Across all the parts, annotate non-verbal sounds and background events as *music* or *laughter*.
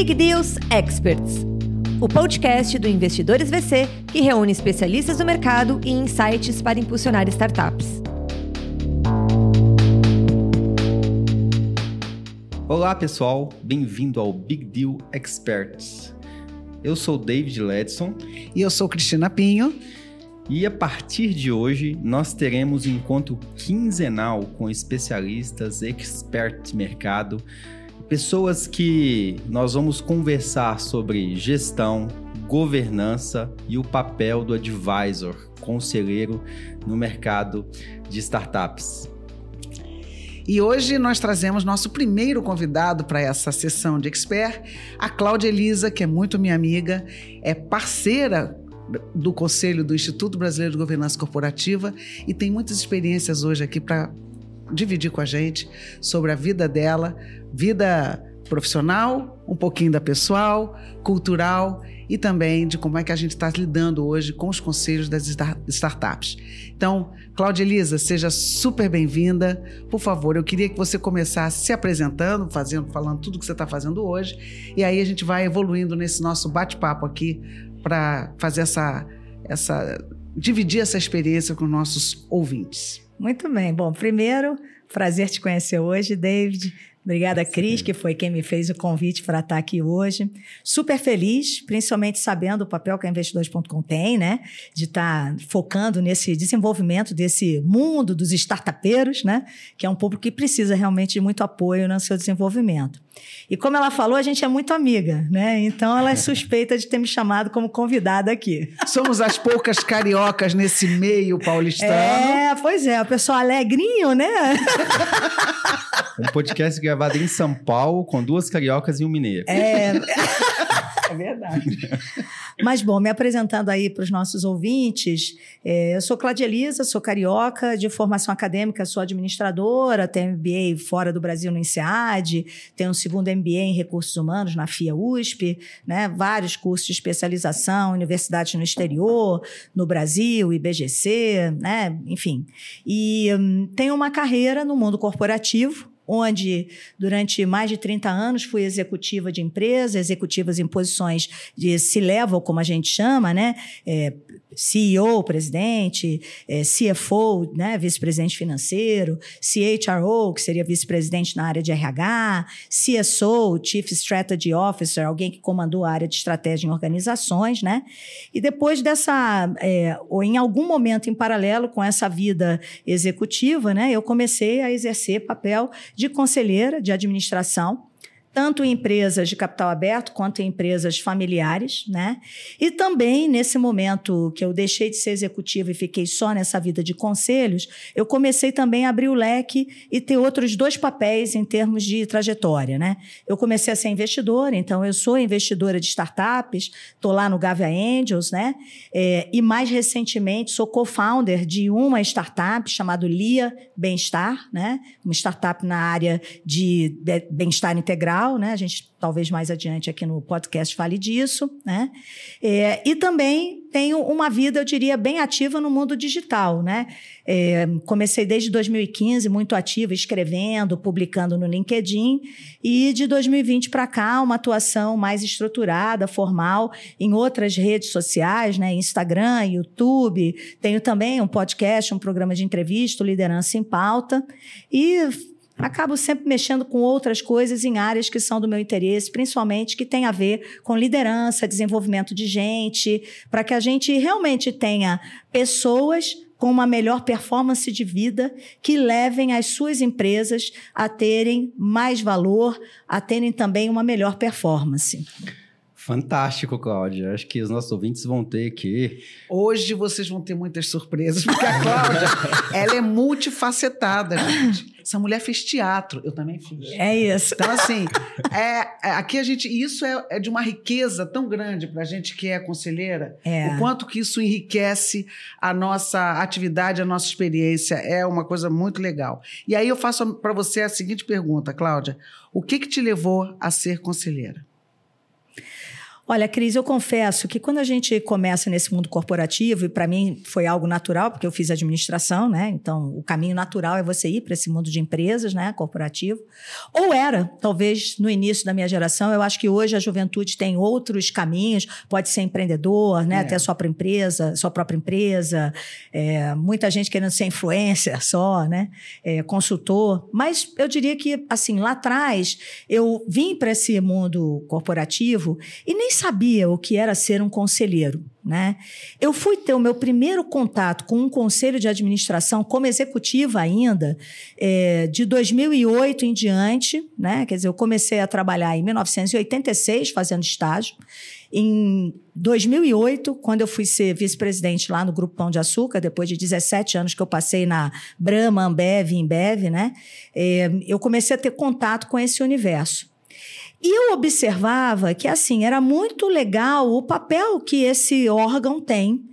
Big Deals Experts, o podcast do Investidores VC que reúne especialistas do mercado e insights para impulsionar startups. Olá pessoal, bem-vindo ao Big Deal Experts. Eu sou David Ledson e eu sou Cristina Pinho. E a partir de hoje, nós teremos um encontro quinzenal com especialistas, experts mercado, pessoas que nós vamos conversar sobre gestão, governança e o papel do advisor, conselheiro no mercado de startups. E hoje nós trazemos nosso primeiro convidado para essa sessão de expert, a Cláudia Elisa, que é muito minha amiga, é parceira do Conselho do Instituto Brasileiro de Governança Corporativa e tem muitas experiências hoje aqui para dividir com a gente sobre a vida dela, vida profissional, um pouquinho da pessoal, cultural e também de como é que a gente está lidando hoje com os conselhos das startups. Então, Cláudia Elisa, seja super bem-vinda. Por favor, eu queria que você começasse se apresentando, fazendo, falando tudo que você está fazendo hoje, e aí a gente vai evoluindo nesse nosso bate-papo aqui para fazer essa, essa dividir essa experiência com nossos ouvintes. Muito bem. Bom, primeiro, prazer te conhecer hoje, David. Obrigada, Cris, que foi quem me fez o convite para estar aqui hoje. Super feliz, principalmente sabendo o papel que a Investidores.com tem, né? De estar focando nesse desenvolvimento desse mundo dos startupeiros, né? Que é um público que precisa realmente de muito apoio no seu desenvolvimento. E como ela falou, a gente é muito amiga, né? Então ela é *laughs* suspeita de ter me chamado como convidada aqui. Somos as poucas cariocas nesse meio paulistano. É, pois é, o pessoal alegrinho, né? *laughs* Um podcast gravado em São Paulo com duas cariocas e um mineiro. É. É verdade. *laughs* Mas, bom, me apresentando aí para os nossos ouvintes, é, eu sou Claudia Elisa, sou carioca, de formação acadêmica, sou administradora, tenho MBA fora do Brasil no INSEAD, tenho um segundo MBA em Recursos Humanos na FIA USP, né, vários cursos de especialização, universidades no exterior, no Brasil, IBGC, né, enfim. E hum, tenho uma carreira no mundo corporativo, onde durante mais de 30 anos fui executiva de empresa, executivas em posições de C-level, como a gente chama, né? É, CEO, presidente, é, CFO, né, vice-presidente financeiro, CHRO, que seria vice-presidente na área de RH, CSO, Chief Strategy Officer, alguém que comandou a área de estratégia em organizações, né? E depois dessa, é, ou em algum momento em paralelo com essa vida executiva, né, eu comecei a exercer papel de conselheira de administração tanto em empresas de capital aberto quanto em empresas familiares, né? E também nesse momento que eu deixei de ser executiva e fiquei só nessa vida de conselhos, eu comecei também a abrir o leque e ter outros dois papéis em termos de trajetória, né? Eu comecei a ser investidora, então eu sou investidora de startups, estou lá no Gavia Angels, né? É, e mais recentemente sou co-founder de uma startup chamada Lia Bem-Estar, né? Uma startup na área de bem-estar integral né? A gente talvez mais adiante aqui no podcast fale disso, né? É, e também tenho uma vida, eu diria, bem ativa no mundo digital, né? É, comecei desde 2015 muito ativa, escrevendo, publicando no LinkedIn, e de 2020 para cá, uma atuação mais estruturada, formal, em outras redes sociais, né? Instagram, YouTube. Tenho também um podcast, um programa de entrevista, Liderança em Pauta, e acabo sempre mexendo com outras coisas em áreas que são do meu interesse, principalmente que tem a ver com liderança, desenvolvimento de gente, para que a gente realmente tenha pessoas com uma melhor performance de vida que levem as suas empresas a terem mais valor, a terem também uma melhor performance. Fantástico, Cláudia. Acho que os nossos ouvintes vão ter aqui. Hoje vocês vão ter muitas surpresas, porque a Cláudia, *laughs* ela é multifacetada, gente. Essa mulher fez teatro, eu também fiz. É isso. Então, assim, é, é, aqui a gente. Isso é, é, de uma riqueza tão grande para a gente que é conselheira. É. O quanto que isso enriquece a nossa atividade, a nossa experiência. É uma coisa muito legal. E aí eu faço para você a seguinte pergunta, Cláudia: o que, que te levou a ser conselheira? Olha, Cris, eu confesso que quando a gente começa nesse mundo corporativo, e para mim foi algo natural, porque eu fiz administração, né? Então, o caminho natural é você ir para esse mundo de empresas, né? Corporativo. Ou era, talvez no início da minha geração, eu acho que hoje a juventude tem outros caminhos, pode ser empreendedor, né? É. Ter a sua própria empresa, sua própria empresa, é, muita gente querendo ser influencer *laughs* só, né? É, consultor. Mas eu diria que, assim, lá atrás, eu vim para esse mundo corporativo e nem sabia o que era ser um conselheiro. Né? Eu fui ter o meu primeiro contato com um conselho de administração como executiva ainda é, de 2008 em diante, né? Quer dizer, eu comecei a trabalhar em 1986 fazendo estágio. Em 2008, quando eu fui ser vice-presidente lá no Grupo Pão de Açúcar, depois de 17 anos que eu passei na Brahma, Ambev, Embev, né? É, eu comecei a ter contato com esse universo. E eu observava que, assim, era muito legal o papel que esse órgão tem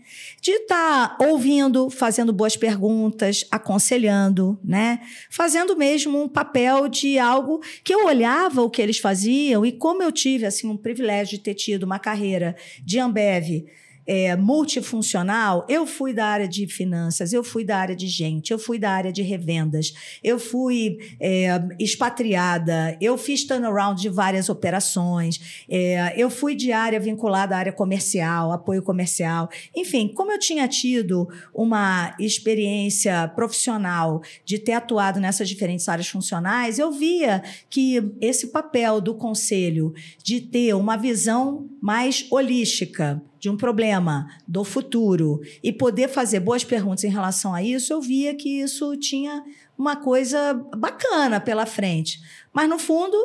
de estar tá ouvindo, fazendo boas perguntas, aconselhando, né? Fazendo mesmo um papel de algo que eu olhava o que eles faziam e como eu tive, assim, um privilégio de ter tido uma carreira de Ambev é, multifuncional, eu fui da área de finanças, eu fui da área de gente, eu fui da área de revendas, eu fui é, expatriada, eu fiz turnaround de várias operações, é, eu fui de área vinculada à área comercial, apoio comercial. Enfim, como eu tinha tido uma experiência profissional de ter atuado nessas diferentes áreas funcionais, eu via que esse papel do conselho de ter uma visão mais holística de um problema do futuro e poder fazer boas perguntas em relação a isso, eu via que isso tinha uma coisa bacana pela frente. Mas, no fundo,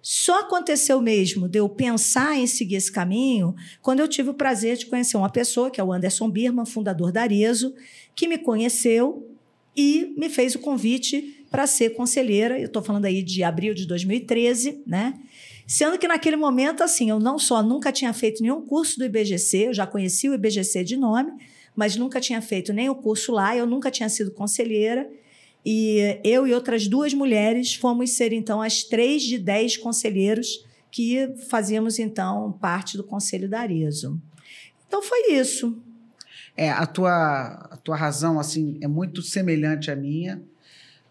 só aconteceu mesmo de eu pensar em seguir esse caminho quando eu tive o prazer de conhecer uma pessoa, que é o Anderson Birman, fundador da Arezo, que me conheceu e me fez o convite para ser conselheira. Eu estou falando aí de abril de 2013, né? Sendo que naquele momento, assim, eu não só nunca tinha feito nenhum curso do IBGC, eu já conhecia o IBGC de nome, mas nunca tinha feito nem o curso lá, eu nunca tinha sido conselheira. E eu e outras duas mulheres fomos ser, então, as três de dez conselheiros que fazíamos, então, parte do Conselho da Arezo. Então, foi isso. É, a tua, a tua razão, assim, é muito semelhante à minha,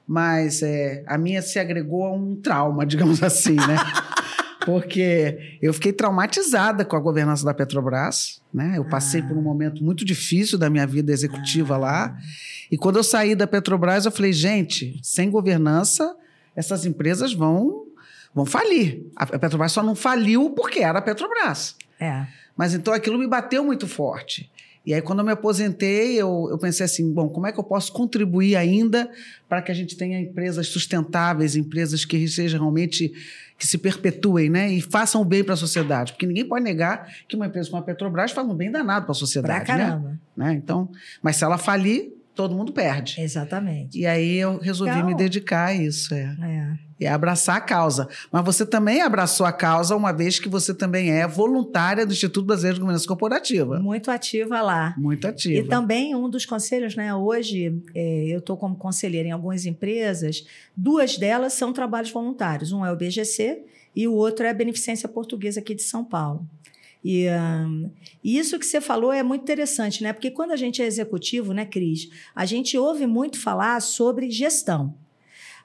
mas é, a minha se agregou a um trauma, *laughs* digamos assim, né? *laughs* porque eu fiquei traumatizada com a governança da Petrobras, né? Eu passei ah. por um momento muito difícil da minha vida executiva ah. lá. E quando eu saí da Petrobras, eu falei, gente, sem governança, essas empresas vão vão falir. A Petrobras só não faliu porque era a Petrobras. É. Mas então aquilo me bateu muito forte. E aí, quando eu me aposentei, eu, eu pensei assim: bom, como é que eu posso contribuir ainda para que a gente tenha empresas sustentáveis, empresas que sejam realmente que se perpetuem, né? E façam o bem para a sociedade. Porque ninguém pode negar que uma empresa como a Petrobras faz um bem danado para a sociedade. Pra caramba. Né? né? Então, mas se ela falir, todo mundo perde. Exatamente. E aí eu resolvi Legal. me dedicar a isso. É. é e é abraçar a causa. Mas você também abraçou a causa, uma vez que você também é voluntária do Instituto Brasileiro de Governança Corporativa. Muito ativa lá. Muito ativa. E também um dos conselhos, né? Hoje, é, eu estou como conselheira em algumas empresas, duas delas são trabalhos voluntários. Um é o BGC e o outro é a Beneficência Portuguesa aqui de São Paulo. E um, isso que você falou é muito interessante, né? Porque quando a gente é executivo, né, Cris, a gente ouve muito falar sobre gestão.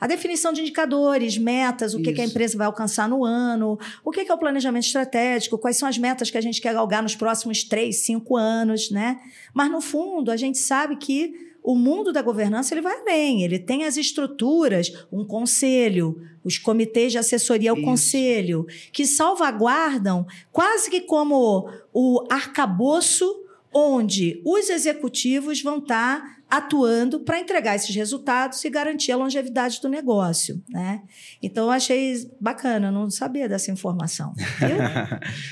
A definição de indicadores, metas, o que, que, a empresa vai alcançar no ano, o que, que é o planejamento estratégico, quais são as metas que a gente quer galgar nos próximos três, cinco anos, né? Mas, no fundo, a gente sabe que o mundo da governança ele vai além, ele tem as estruturas, um conselho, os comitês de assessoria ao Isso. conselho, que salvaguardam quase que como o arcabouço onde os executivos vão estar atuando para entregar esses resultados e garantir a longevidade do negócio, né? Então eu achei bacana, não sabia dessa informação. *laughs*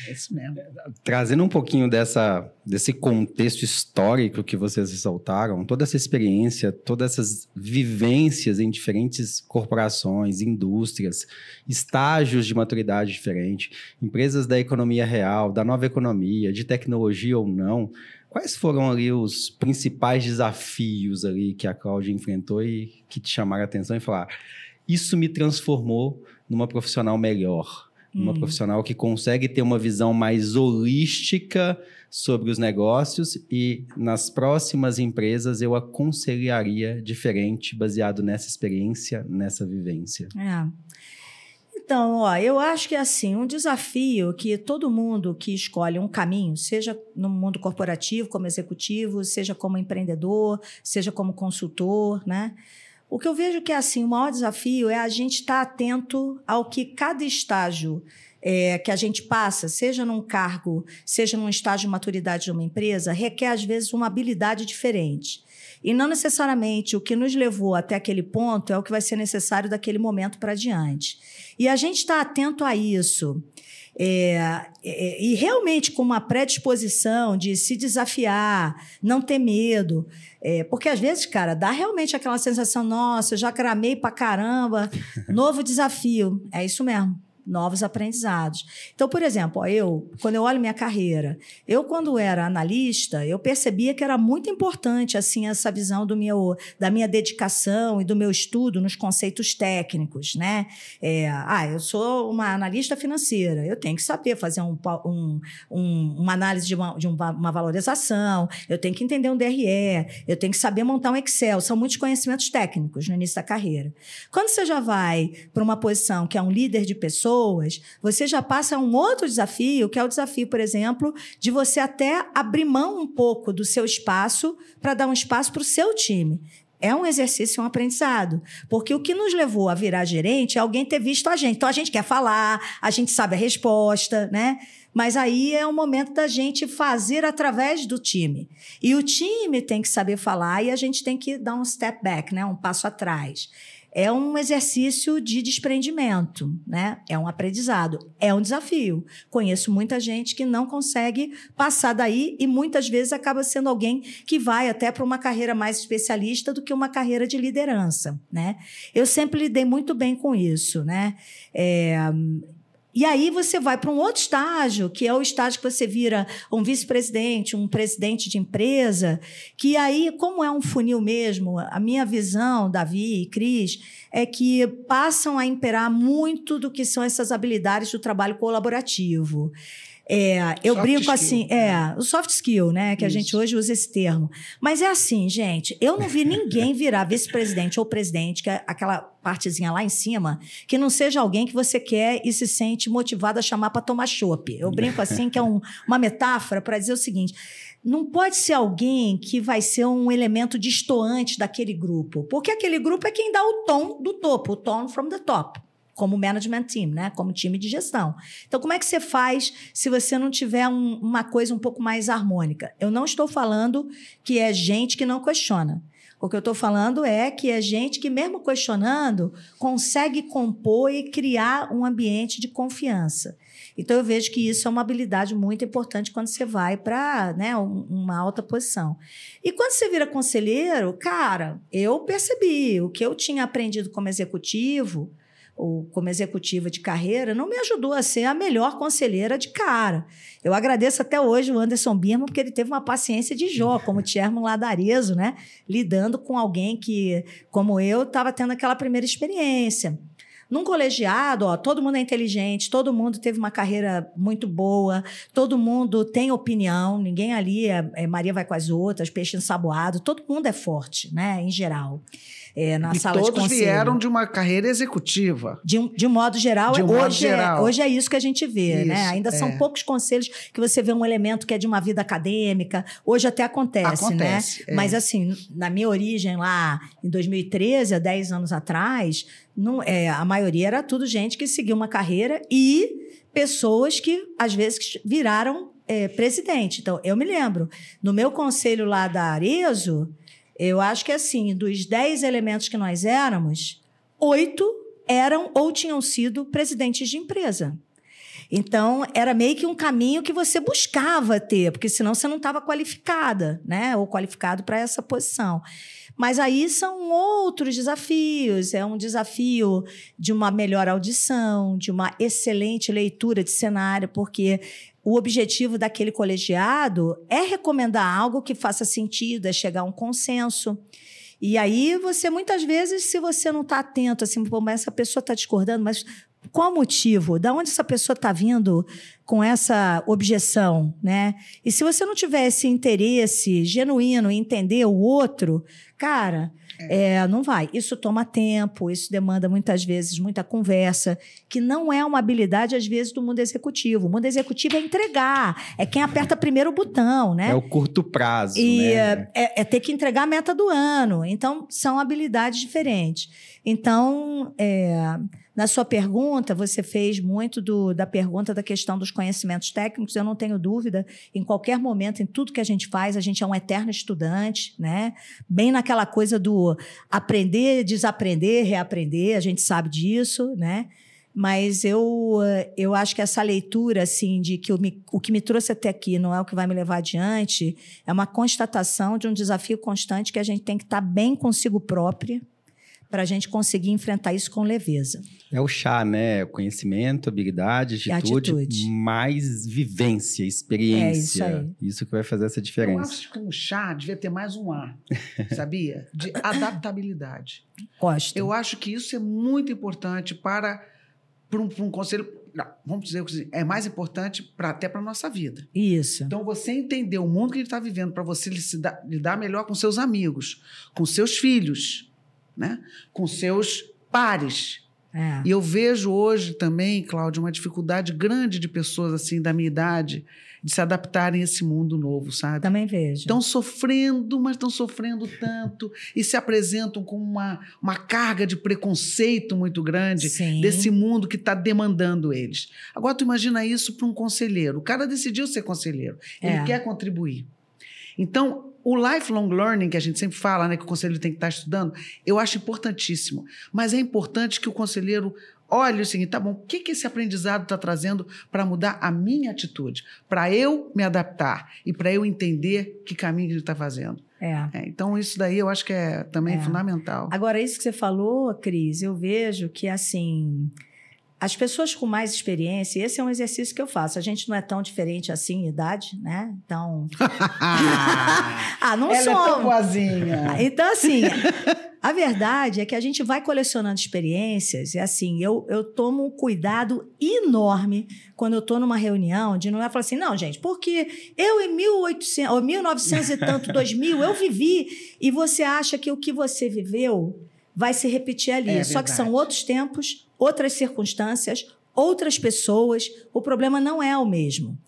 é isso mesmo. Trazendo um pouquinho dessa desse contexto histórico que vocês ressaltaram, toda essa experiência, todas essas vivências em diferentes corporações, indústrias, estágios de maturidade diferente, empresas da economia real, da nova economia, de tecnologia ou não, Quais foram ali os principais desafios ali que a Cláudia enfrentou e que te chamaram a atenção e falar: isso me transformou numa profissional melhor? uma Hum. profissional que consegue ter uma visão mais holística sobre os negócios e nas próximas empresas eu aconselharia diferente, baseado nessa experiência, nessa vivência. É. Então, ó, eu acho que é assim, um desafio que todo mundo que escolhe um caminho, seja no mundo corporativo, como executivo, seja como empreendedor, seja como consultor, né? O que eu vejo que é assim, o maior desafio é a gente estar atento ao que cada estágio é, que a gente passa, seja num cargo, seja num estágio de maturidade de uma empresa, requer às vezes uma habilidade diferente. E não necessariamente o que nos levou até aquele ponto é o que vai ser necessário daquele momento para diante. E a gente está atento a isso. É, é, e realmente com uma predisposição de se desafiar, não ter medo. É, porque às vezes, cara, dá realmente aquela sensação: nossa, eu já cramei pra caramba, *laughs* novo desafio. É isso mesmo novos aprendizados. Então, por exemplo, eu, quando eu olho minha carreira, eu quando era analista, eu percebia que era muito importante assim essa visão do meu, da minha dedicação e do meu estudo nos conceitos técnicos, né? É, ah, eu sou uma analista financeira, eu tenho que saber fazer um, um, um, uma análise de, uma, de uma valorização, eu tenho que entender um DRE, eu tenho que saber montar um Excel, são muitos conhecimentos técnicos no início da carreira. Quando você já vai para uma posição que é um líder de pessoas pessoas, você já passa um outro desafio, que é o desafio, por exemplo, de você até abrir mão um pouco do seu espaço para dar um espaço para o seu time. É um exercício, um aprendizado. Porque o que nos levou a virar gerente é alguém ter visto a gente. Então, a gente quer falar, a gente sabe a resposta, né? Mas aí é o momento da gente fazer através do time. E o time tem que saber falar e a gente tem que dar um step back, né? um passo atrás é um exercício de desprendimento, né? É um aprendizado, é um desafio. Conheço muita gente que não consegue passar daí e muitas vezes acaba sendo alguém que vai até para uma carreira mais especialista do que uma carreira de liderança, né? Eu sempre lidei muito bem com isso, né? É, e aí você vai para um outro estágio, que é o estágio que você vira um vice-presidente, um presidente de empresa, que aí, como é um funil mesmo, a minha visão, Davi e Cris, é que passam a imperar muito do que são essas habilidades do trabalho colaborativo. É, eu soft brinco skill, assim, é, o soft skill, né? Que Isso. a gente hoje usa esse termo. Mas é assim, gente, eu não vi ninguém virar vice-presidente ou presidente, que é aquela partezinha lá em cima, que não seja alguém que você quer e se sente motivado a chamar para tomar chopp. Eu brinco assim, que é um, uma metáfora para dizer o seguinte: não pode ser alguém que vai ser um elemento distoante daquele grupo, porque aquele grupo é quem dá o tom do topo, o tone from the top como management team, né? Como time de gestão. Então, como é que você faz se você não tiver um, uma coisa um pouco mais harmônica? Eu não estou falando que é gente que não questiona. O que eu estou falando é que é gente que, mesmo questionando, consegue compor e criar um ambiente de confiança. Então, eu vejo que isso é uma habilidade muito importante quando você vai para né, uma alta posição. E quando você vira conselheiro, cara, eu percebi o que eu tinha aprendido como executivo ou como executiva de carreira, não me ajudou a ser a melhor conselheira de cara. Eu agradeço até hoje o Anderson Birman, porque ele teve uma paciência de Jó, *laughs* como da Arezo, né? Lidando com alguém que, como eu, estava tendo aquela primeira experiência. Num colegiado, ó, todo mundo é inteligente, todo mundo teve uma carreira muito boa, todo mundo tem opinião, ninguém ali é, é Maria vai com as outras, peixe ensaboado, todo mundo é forte, né, em geral é, na e sala de conselho. vieram de uma carreira executiva. De, de um modo geral, de um hoje, modo geral. É, hoje é isso que a gente vê, isso, né? Ainda é. são poucos conselhos que você vê um elemento que é de uma vida acadêmica. Hoje até acontece, acontece né? É. Mas assim, na minha origem lá em 2013, há 10 anos atrás, não, é, a maioria era tudo gente que seguiu uma carreira e pessoas que às vezes viraram é, presidente. Então, eu me lembro, no meu conselho lá da Arezo, eu acho que assim, dos dez elementos que nós éramos, oito eram ou tinham sido presidentes de empresa. Então, era meio que um caminho que você buscava ter, porque senão você não estava qualificada, né? Ou qualificado para essa posição. Mas aí são outros desafios. É um desafio de uma melhor audição, de uma excelente leitura de cenário, porque o objetivo daquele colegiado é recomendar algo que faça sentido, é chegar a um consenso. E aí você, muitas vezes, se você não está atento, assim, pô, mas essa pessoa está discordando, mas qual motivo? Da onde essa pessoa está vindo com essa objeção, né? E se você não tiver esse interesse genuíno em entender o outro, cara, é, não vai. Isso toma tempo, isso demanda muitas vezes muita conversa, que não é uma habilidade, às vezes, do mundo executivo. O mundo executivo é entregar, é quem aperta primeiro o botão, né? É o curto prazo, E né? é, é ter que entregar a meta do ano. Então, são habilidades diferentes. Então, é, na sua pergunta, você fez muito do- da pergunta da questão dos conhecimentos técnicos. Eu não tenho dúvida, em qualquer momento, em tudo que a gente faz, a gente é um eterno estudante, né? Bem naquela coisa do aprender, desaprender, reaprender, a gente sabe disso, né? Mas eu, eh, eu acho que essa leitura, assim, de que me- o que me trouxe até aqui não é o que vai me levar adiante, é uma constatação de um desafio constante que a gente tem que estar bem consigo própria para a gente conseguir enfrentar isso com leveza. É o chá, né? Conhecimento, habilidade, E atitude, atitude. mais vivência, experiência. É isso aí. Isso que vai fazer essa Eu diferença. acho que o chá devia ter mais um A, *laughs* sabia? De adaptabilidade. Gosto. Eu acho que isso é muito importante para, para, um, para um conselho. Não, vamos dizer que é mais importante para, até para a nossa vida. Isso. Então, você entender o mundo que ele está vivendo para você lidar melhor com seus amigos, com seus filhos, né? com seus pares. É. E eu vejo hoje também, Cláudia, uma dificuldade grande de pessoas assim da minha idade de se adaptarem a esse mundo novo, sabe? Também vejo. Estão sofrendo, mas estão sofrendo tanto e se apresentam com uma, uma carga de preconceito muito grande Sim. desse mundo que está demandando eles. Agora, tu imagina isso para um conselheiro. O cara decidiu ser conselheiro. Ele É. quer contribuir. Então, o lifelong learning, que a gente sempre fala, né, que o conselheiro tem que estar estudando, eu acho importantíssimo. Mas é importante que o conselheiro olhe o seguinte, tá bom, o que, que esse aprendizado está trazendo para mudar a minha atitude? Para eu me adaptar e para eu entender que caminho ele está fazendo. É. É, então, isso daí eu acho que é também É. fundamental. Agora, isso que você falou, Cris, eu vejo que, assim, as pessoas com mais experiência, e esse é um exercício que eu faço, a gente não é tão diferente assim em idade, né? Então. *laughs* ah, não Ela é tão somos. boazinha. Então, assim, a verdade é que a gente vai colecionando experiências e, assim, eu, eu tomo um cuidado enorme quando eu estou numa reunião de não é falar assim, não, gente, porque eu em 1800, ou 1900 e tanto, 2000, eu vivi e você acha que o que você viveu vai se repetir ali. É Só que são outros tempos, outras circunstâncias, outras pessoas. O problema não é o mesmo.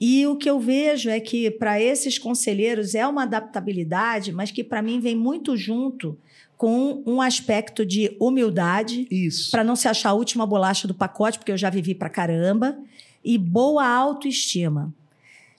E o que eu vejo é que para esses conselheiros é uma adaptabilidade, mas que para mim vem muito junto com um aspecto de humildade, para não se achar a última bolacha do pacote, porque eu já vivi para caramba, e boa autoestima.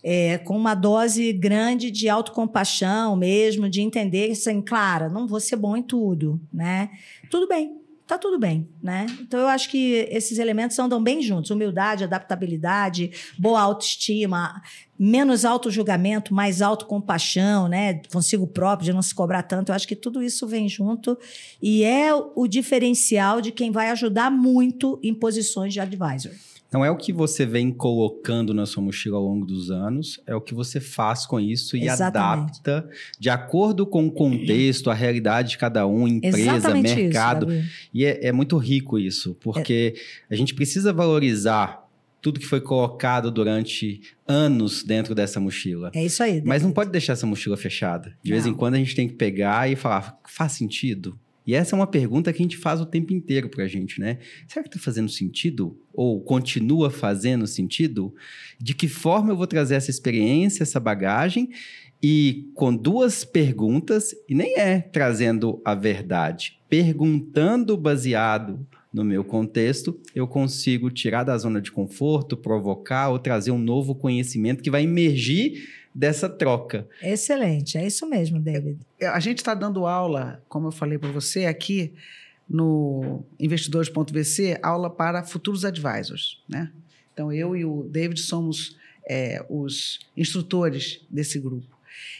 É, com uma dose grande de autocompaixão mesmo, de entender assim, claro, não vou ser bom em tudo, né? Tudo bem, tá tudo bem, né? Então eu acho que esses elementos andam bem juntos: humildade, adaptabilidade, boa autoestima, menos auto-julgamento, mais autocompaixão, né? Consigo próprio, de não se cobrar tanto. Eu acho que tudo isso vem junto e é o diferencial de quem vai ajudar muito em posições de advisor. Não é o que você vem colocando na sua mochila ao longo dos anos, é o que você faz com isso e Exatamente. adapta de acordo com o contexto, a realidade de cada um, empresa, Exatamente mercado. isso. E é, é muito rico isso, porque a gente precisa valorizar tudo que foi colocado durante anos dentro dessa mochila. É isso aí. Mas não pode deixar essa mochila fechada. De vez Não. em quando a gente tem que pegar e falar, faz sentido? E essa é uma pergunta que a gente faz o tempo inteiro pra gente, né? Será que tá fazendo sentido? Ou continua fazendo sentido? De que forma eu vou trazer essa experiência, essa bagagem? E com duas perguntas, e nem é trazendo a verdade, perguntando baseado no meu contexto, eu consigo tirar da zona de conforto, provocar ou trazer um novo conhecimento que vai emergir dessa troca. Excelente, é isso mesmo, David. A gente está dando aula, como eu falei para você, aqui no investidores.vc, aula para futuros advisors. Né? Então, eu e o David somos é, os instrutores desse grupo.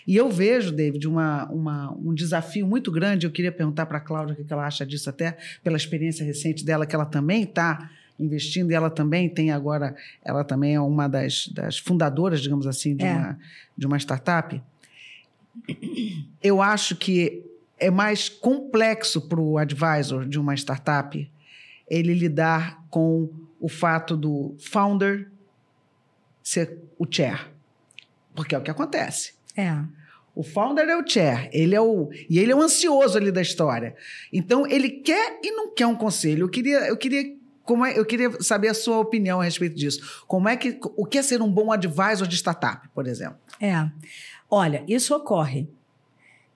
E eu vejo, David, uma, uma, um desafio muito grande. Eu queria perguntar para a Cláudia o que ela acha disso, até pela experiência recente dela, que ela também está investindo e ela também tem agora, ela também é uma das, das fundadoras, digamos assim, de, É. uma, de uma startup. Eu acho que é mais complexo para o advisor de uma startup ele lidar com o fato do founder ser o chair. Porque é o que acontece. É. O founder é o chair, ele é o e ele é o ansioso ali da história. Então ele quer e não quer um conselho. Eu queria, eu queria como é, eu queria saber a sua opinião a respeito disso. Como é que o que é ser um bom advisor de startup, por exemplo? É. Olha, isso ocorre.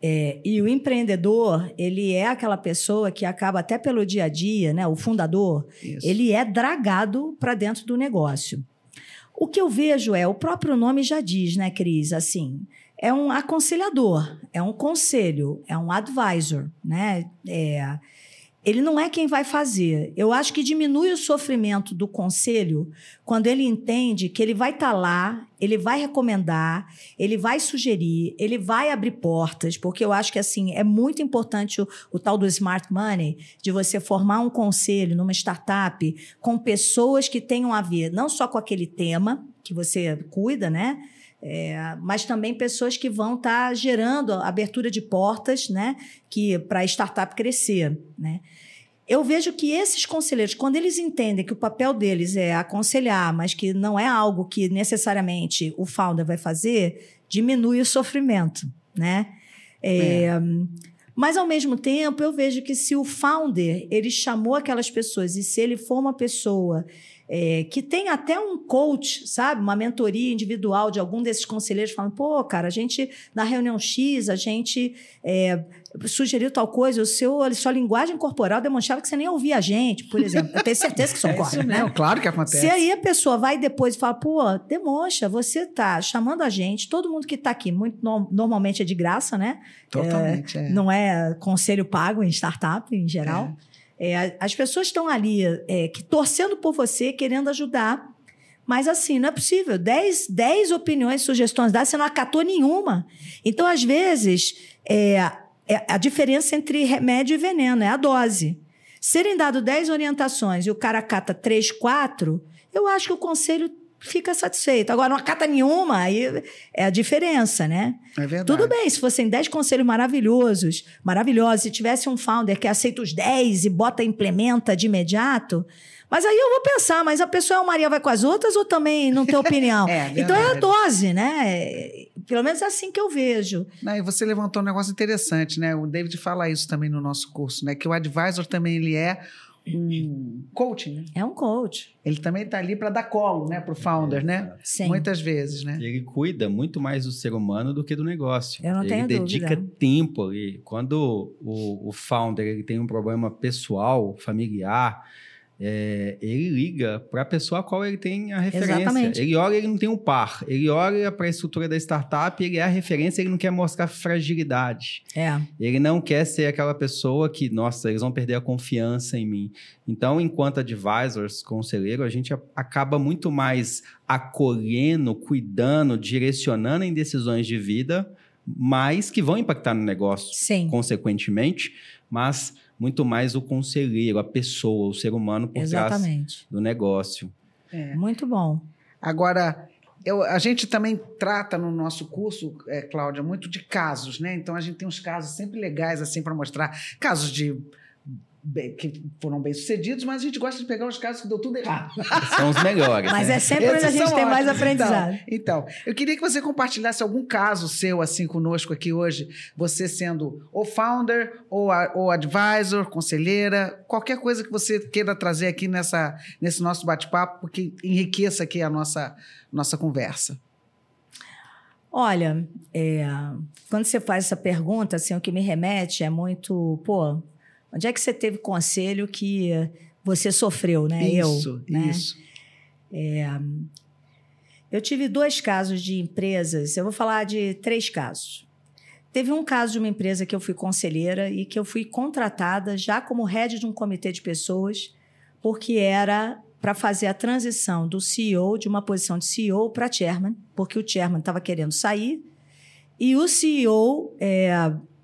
É, e o empreendedor, ele é aquela pessoa que acaba até pelo dia a dia, né? O fundador, Isso. ele é dragado para dentro do negócio. O que eu vejo é, o próprio nome já diz, né, Cris? Assim, é um aconselhador, é um conselho, é um advisor, né? É, ele não é quem vai fazer. Eu acho que diminui o sofrimento do conselho quando ele entende que ele vai estar lá, ele vai recomendar, ele vai sugerir, ele vai abrir portas, porque eu acho que assim é muito importante o, o tal do smart money, de você formar um conselho numa startup com pessoas que tenham a ver não só com aquele tema que você cuida, né? É, mas também pessoas que vão estar tá gerando abertura de portas, né, que para a startup crescer, né? Eu vejo que esses conselheiros, quando eles entendem que o papel deles é aconselhar, mas que não é algo que necessariamente o founder vai fazer, diminui o sofrimento, né? É, é. Mas ao mesmo tempo, eu vejo que se o founder ele chamou aquelas pessoas e se ele for uma pessoa é, que tem até um coach, sabe? Uma mentoria individual de algum desses conselheiros falando, pô, cara, a gente, na reunião X, a gente é, sugeriu tal coisa, o seu, a sua linguagem corporal demonstrava que você nem ouvia a gente, por exemplo. Eu tenho certeza que isso *laughs* é ocorre. Isso mesmo, claro que acontece. Se aí a pessoa vai depois e fala, pô, demonstra, você tá chamando a gente, todo mundo que tá aqui, muito no, normalmente é de graça, né? Totalmente, é, é. Não é conselho pago em startup, em geral. É. É, as pessoas estão ali é, que, torcendo por você, querendo ajudar. Mas assim, não é possível. Dez, dez opiniões, sugestões dadas, você não acatou nenhuma. Então, às vezes, é, é a diferença entre remédio e veneno é a dose. Serem dadas dez orientações e o cara acata três, quatro, eu acho que o conselho fica satisfeito. Agora, não acata nenhuma, aí é a diferença, né? É verdade. Tudo bem, se fossem 10 conselhos maravilhosos, maravilhosos, se tivesse um founder que aceita os 10 e bota, implementa de imediato, mas aí eu vou pensar, mas a pessoa é o Maria vai com as outras ou também não tem *laughs* opinião? é, então é a dose, né? Pelo menos é assim que eu vejo. Não, e você levantou um negócio interessante, né? O David fala isso também no nosso curso, né? Que o advisor também ele é um coaching, né? É um coach. Ele também está ali para dar colo, né, para o founder, né? Sim. Muitas vezes, né? Ele cuida muito mais do ser humano do que do negócio. Eu não ele tenho dedica dúvida. tempo ali. Quando o, o founder ele tem um problema pessoal, familiar, é, ele liga para a pessoa a qual ele tem a referência. Exatamente. Ele olha, ele não tem um par. Ele olha para a estrutura da startup, ele é a referência, ele não quer mostrar fragilidade. É. Ele não quer ser aquela pessoa que, nossa, eles vão perder a confiança em mim. Então, enquanto advisors, conselheiro, a gente acaba muito mais acolhendo, cuidando, direcionando em decisões de vida, mas que vão impactar no negócio Sim. consequentemente, mas muito mais o conselheiro, a pessoa, o ser humano por trás Exatamente. do negócio. É. Muito bom. Agora, eu- a gente também trata no nosso curso, é, Cláudia, muito de casos, né? Então a gente tem uns casos sempre legais assim para mostrar, casos de bem- que foram bem sucedidos, mas a gente gosta de pegar os casos que deu tudo errado. *laughs* São os melhores. Mas né? é sempre onde a gente tem mais ótimos. aprendizado. Então, então, eu queria que você compartilhasse algum caso seu assim conosco aqui hoje, você sendo o founder ou, a, ou advisor, conselheira, qualquer coisa que você queira trazer aqui nessa, nesse nosso bate-papo, porque enriqueça aqui a nossa, nossa conversa. Olha, é, quando você faz essa pergunta, assim, o que me remete é muito, pô, onde é que você teve conselho que você sofreu, né? isso, eu, né? isso. Eu tive dois casos de empresas, eu vou falar de três casos. Teve um caso de uma empresa que eu fui conselheira e que eu fui contratada já como head de um comitê de pessoas, porque era para fazer a transição do CEO, de uma posição de CEO para chairman, porque o chairman estava querendo sair, e o CEO, é,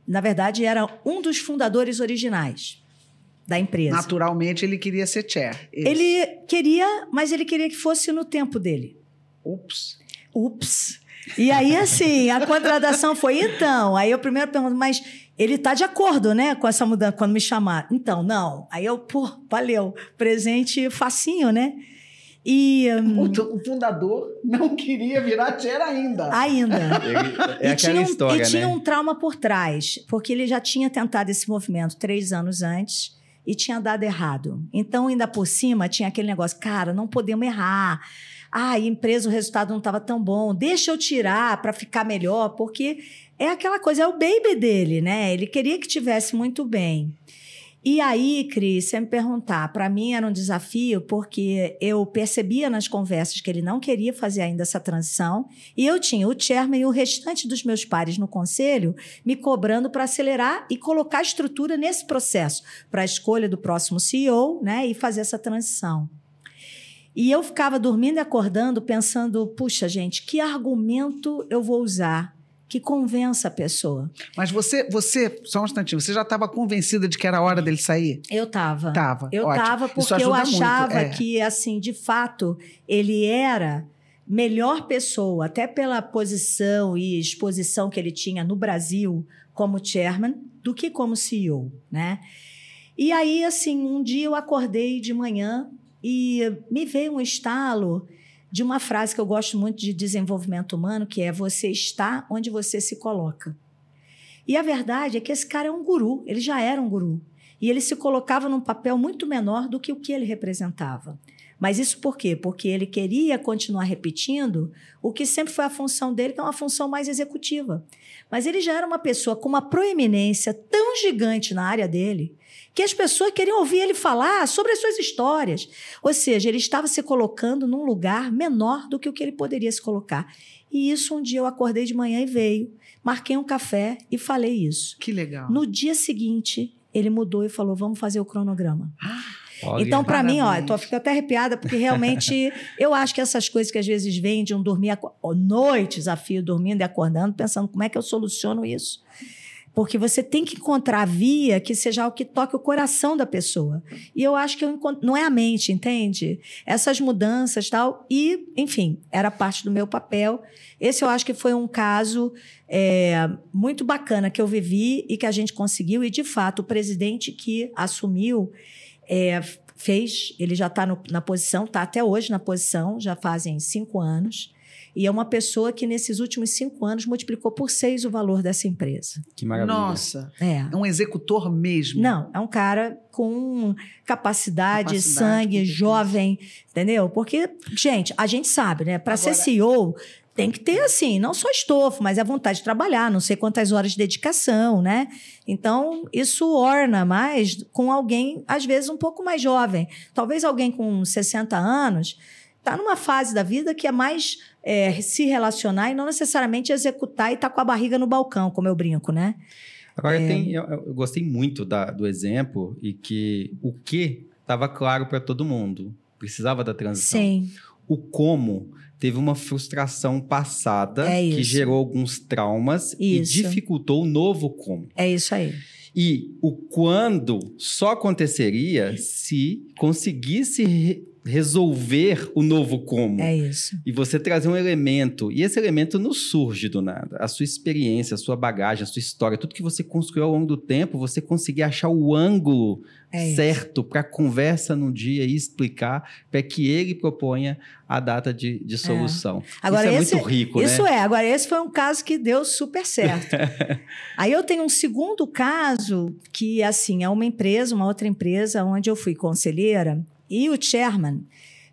na verdade, era um dos fundadores originais da empresa. Naturalmente, ele queria ser chair. Isso. Ele queria, mas ele queria que fosse no tempo dele. Ups. Ups. E aí, assim, a contratação foi então. Aí eu primeiro pergunto, mas ele tá de acordo, né, com essa mudança, quando me chamar. Então, não. Aí eu, pô, valeu. Presente facinho, né? E. Um, o fundador não queria virar chair ainda. Ainda. *laughs* é e aquela um, história, e né? tinha um trauma por trás, porque ele já tinha tentado esse movimento três anos antes e tinha dado errado. Então, ainda por cima, tinha aquele negócio, cara, não podemos errar. Ah, empresa, o resultado não estava tão bom. Deixa eu tirar para ficar melhor, porque é aquela coisa, é o baby dele, né? Ele queria que tivesse muito bem. E aí, Cris, você me perguntar, para mim era um desafio, porque eu percebia nas conversas que ele não queria fazer ainda essa transição, e eu tinha o chairman e o restante dos meus pares no conselho me cobrando para acelerar e colocar estrutura nesse processo, para a escolha do próximo CEO, né, e fazer essa transição. E eu ficava dormindo e acordando pensando, puxa, gente, que argumento eu vou usar que convença a pessoa. Mas você, você, só um instantinho, você já estava convencida de que era hora dele sair? Eu estava. Tava. Eu estava porque eu achava muito, é. que, assim, de fato, ele era melhor pessoa, até pela posição e exposição que ele tinha no Brasil como chairman, do que como CEO, né? E aí, assim, um dia eu acordei de manhã e me veio um estalo de uma frase que eu gosto muito de desenvolvimento humano, que é você está onde você se coloca. E a verdade é que esse cara é um guru, ele já era um guru. E ele se colocava num papel muito menor do que o que ele representava. Mas isso por quê? Porque ele queria continuar repetindo o que sempre foi a função dele, que é uma função mais executiva. Mas ele já era uma pessoa com uma proeminência tão gigante na área dele que as pessoas queriam ouvir ele falar sobre as suas histórias. Ou seja, ele estava se colocando num lugar menor do que o que ele poderia se colocar. E isso um dia eu acordei de manhã e veio, marquei um café e falei isso. Que legal. No dia seguinte, ele mudou e falou: "Vamos fazer o cronograma". Ah. Olha, então, para mim, ó, eu tô ficando até arrepiada, porque realmente *laughs* eu acho que essas coisas que às vezes vêm de um dormir, ó, noites a fio, dormindo e acordando, pensando como é que eu soluciono isso. Porque você tem que encontrar a via que seja o que toque o coração da pessoa. E eu acho que eu encont... não é a mente, entende? Essas mudanças tal. E, enfim, era parte do meu papel. Esse eu acho que foi um caso é, muito bacana que eu vivi e que a gente conseguiu. E, de fato, o presidente que assumiu é, fez, ele já está na posição, está até hoje na posição, já fazem cinco anos. E é uma pessoa que, nesses últimos cinco anos, multiplicou por seis o valor dessa empresa. Que maravilha. Nossa. É. É um executor mesmo. Não, é um cara com capacidade, capacidade sangue, jovem, entendeu? Porque, gente, a gente sabe, né? Para ser CEO, tem que ter, assim, não só estofo, mas a vontade de trabalhar, não sei quantas horas de dedicação, né? Então, isso orna mais com alguém, às vezes, um pouco mais jovem. Talvez alguém com 60 anos está numa fase da vida que é mais é, se relacionar e não necessariamente executar e estar tá com a barriga no balcão, como eu brinco, né? Agora, é... tem, eu, eu, gostei muito da, do exemplo e que o que estava claro para todo mundo. Precisava da transição. Sim. O como teve uma frustração passada é que gerou alguns traumas isso. e dificultou o novo como. É isso aí. E o quando só aconteceria se conseguisse resolver o novo como. É isso. E você trazer um elemento. E esse elemento não surge do nada. A sua experiência, a sua bagagem, a sua história, tudo que você construiu ao longo do tempo, você conseguir achar o ângulo é certo para a conversa no dia e explicar para que ele proponha a data de, de é. solução. É. Agora, isso é esse, muito rico, Isso né? é. Agora, esse foi um caso que deu super certo. *laughs* Aí eu tenho um segundo caso que, assim, é uma empresa, uma outra empresa, onde eu fui conselheira e o chairman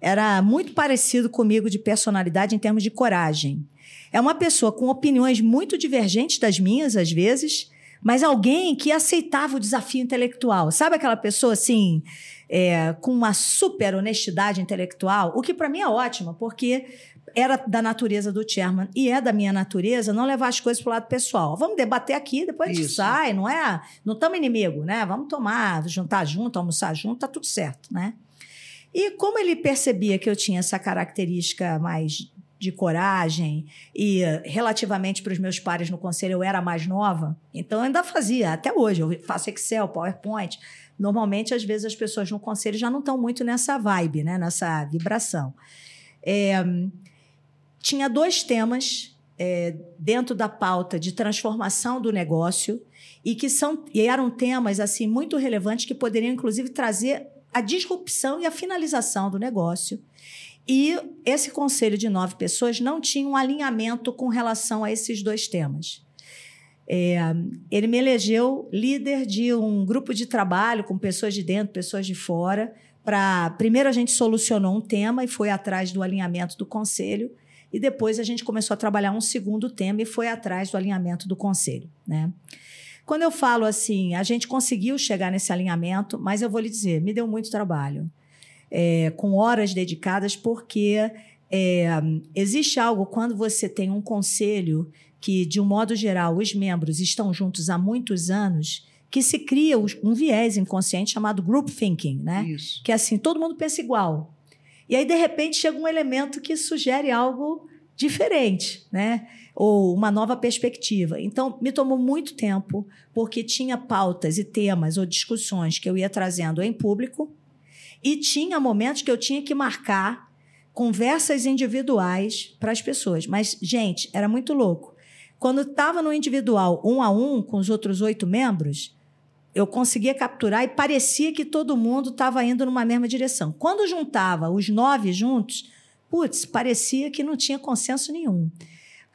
era muito parecido comigo de personalidade em termos de coragem. É uma pessoa com opiniões muito divergentes das minhas, às vezes, mas alguém que aceitava o desafio intelectual. Sabe aquela pessoa assim, é, com uma super honestidade intelectual? O que para mim é ótimo, porque era da natureza do chairman e é da minha natureza não levar as coisas para o lado pessoal. Vamos debater aqui, depois a gente sai, não é? Não estamos inimigo, né? Vamos tomar, jantar junto, almoçar junto, tá tudo certo, né? E como ele percebia que eu tinha essa característica mais de coragem e relativamente para os meus pares no conselho eu era mais nova, então eu ainda fazia, até hoje, eu faço Excel, PowerPoint. Normalmente, às vezes, as pessoas no conselho já não estão muito nessa vibe, né? nessa vibração. É, tinha dois temas é, dentro da pauta de transformação do negócio e que são e eram temas assim muito relevantes que poderiam inclusive trazer a disrupção e a finalização do negócio. E esse conselho de nove pessoas não tinha um alinhamento com relação a esses dois temas. É, ele me elegeu líder de um grupo de trabalho com pessoas de dentro, pessoas de fora. Para primeiro a gente solucionou um tema e foi atrás do alinhamento do conselho, e depois a gente começou a trabalhar um segundo tema e foi atrás do alinhamento do conselho, né? Quando eu falo assim, a gente conseguiu chegar nesse alinhamento, mas eu vou lhe dizer, me deu muito trabalho, é, com horas dedicadas, porque é, existe algo quando você tem um conselho que, de um modo geral, os membros estão juntos há muitos anos, que se cria um viés inconsciente chamado group thinking, né? Isso. Que é assim, todo mundo pensa igual. E aí, de repente, chega um elemento que sugere algo diferente, né? Ou uma nova perspectiva. Então, me tomou muito tempo, porque tinha pautas e temas ou discussões que eu ia trazendo em público, e tinha momentos que eu tinha que marcar conversas individuais para as pessoas. Mas, gente, era muito louco. Quando estava no individual, um a um, com os outros oito membros, eu conseguia capturar e parecia que todo mundo estava indo numa mesma direção. Quando juntava os nove juntos, putz, parecia que não tinha consenso nenhum.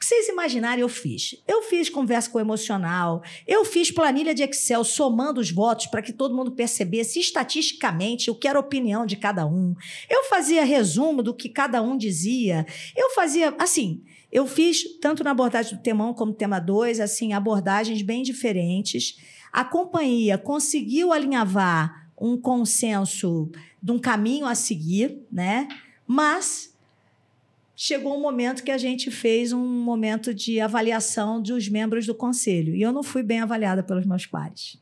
Que vocês imaginarem, eu fiz. Eu fiz conversa com o emocional, eu fiz planilha de Excel somando os votos para que todo mundo percebesse estatisticamente o que era a opinião de cada um. Eu fazia resumo do que cada um dizia. Eu fazia, assim, eu fiz, tanto na abordagem do tema 1 como tema 2, assim, abordagens bem diferentes. A companhia conseguiu alinhavar um consenso de um caminho a seguir, né? Mas chegou um momento que a gente fez um momento de avaliação dos membros do conselho. E eu não fui bem avaliada pelos meus pares.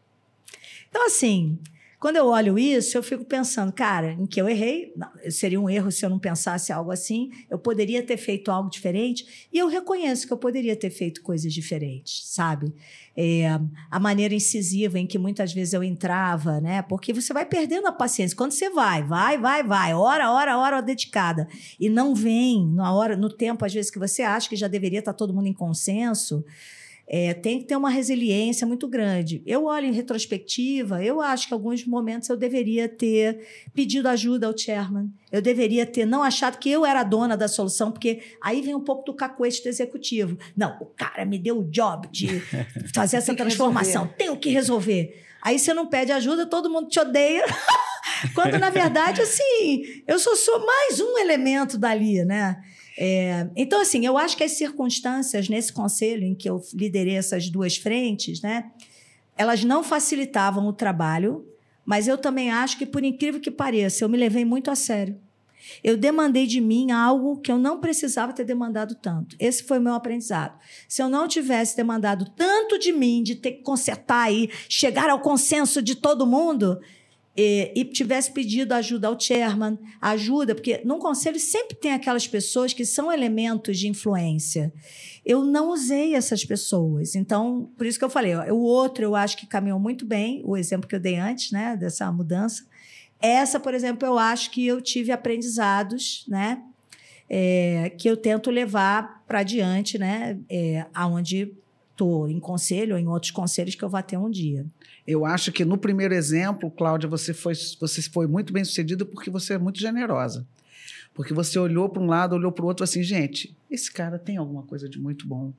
Então, assim, quando eu olho isso, eu fico pensando, cara, em que eu errei, não, seria um erro se eu não pensasse algo assim, eu poderia ter feito algo diferente, e eu reconheço que eu poderia ter feito coisas diferentes, sabe? É, a maneira incisiva em que muitas vezes eu entrava, né? Porque você vai perdendo a paciência. Quando você vai, vai, vai, vai, hora, hora, hora dedicada, e não vem na hora, no tempo, às vezes, que você acha que já deveria estar todo mundo em consenso, é, tem que ter uma resiliência muito grande. Eu olho em retrospectiva, eu acho que em alguns momentos eu deveria ter pedido ajuda ao chairman. Eu deveria ter não achado que eu era a dona da solução, porque aí vem um pouco do cacuete do executivo. Não, o cara me deu o job de *laughs* fazer essa transformação, resolver. tenho que resolver. Aí você não pede ajuda, todo mundo te odeia. *laughs* Quando, na verdade, assim, eu só sou mais um elemento dali, né? É, então, assim, eu acho que as circunstâncias nesse conselho em que eu liderei essas duas frentes, né, elas não facilitavam o trabalho, mas eu também acho que, por incrível que pareça, eu me levei muito a sério. Eu demandei de mim algo que eu não precisava ter demandado tanto. Esse foi o meu aprendizado. Se eu não tivesse demandado tanto de mim, de ter que consertar e chegar ao consenso de todo mundo, e, e, tivesse pedido ajuda ao chairman, ajuda, porque num conselho sempre tem aquelas pessoas que são elementos de influência. Eu não usei essas pessoas. Então, por isso que eu falei, ó, o outro eu acho que caminhou muito bem, o exemplo que eu dei antes, né, dessa mudança. Essa, por exemplo, eu acho que eu tive aprendizados, né, é, que eu tento levar para adiante, né, é, aonde estou em conselho ou em outros conselhos que eu vou ter um dia. Eu acho que no primeiro exemplo, Cláudia, você foi, você foi muito bem sucedida porque você é muito generosa. Porque você olhou para um lado, olhou para o outro assim, gente, esse cara tem alguma coisa de muito bom.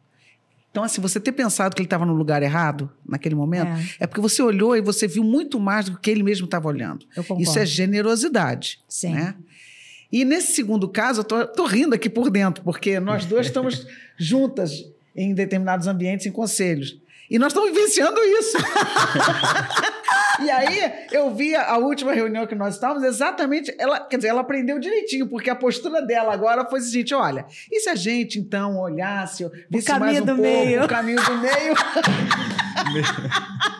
Então, assim, você ter pensado que ele estava no lugar errado naquele momento, é. é. porque você olhou e você viu muito mais do que ele mesmo estava olhando. Isso é generosidade. Sim. Né? E nesse segundo caso, eu tô, tô rindo aqui por dentro, porque nós duas estamos *laughs* juntas em determinados ambientes, em conselhos. E nós estamos vivenciando isso. *laughs* e aí, eu vi a última reunião que nós estávamos, exatamente, ela, quer dizer, ela aprendeu direitinho, porque a postura dela agora foi a seguinte: olha, e se a gente então olhasse, visse mais um pouco meio. o caminho do meio? *laughs* *laughs*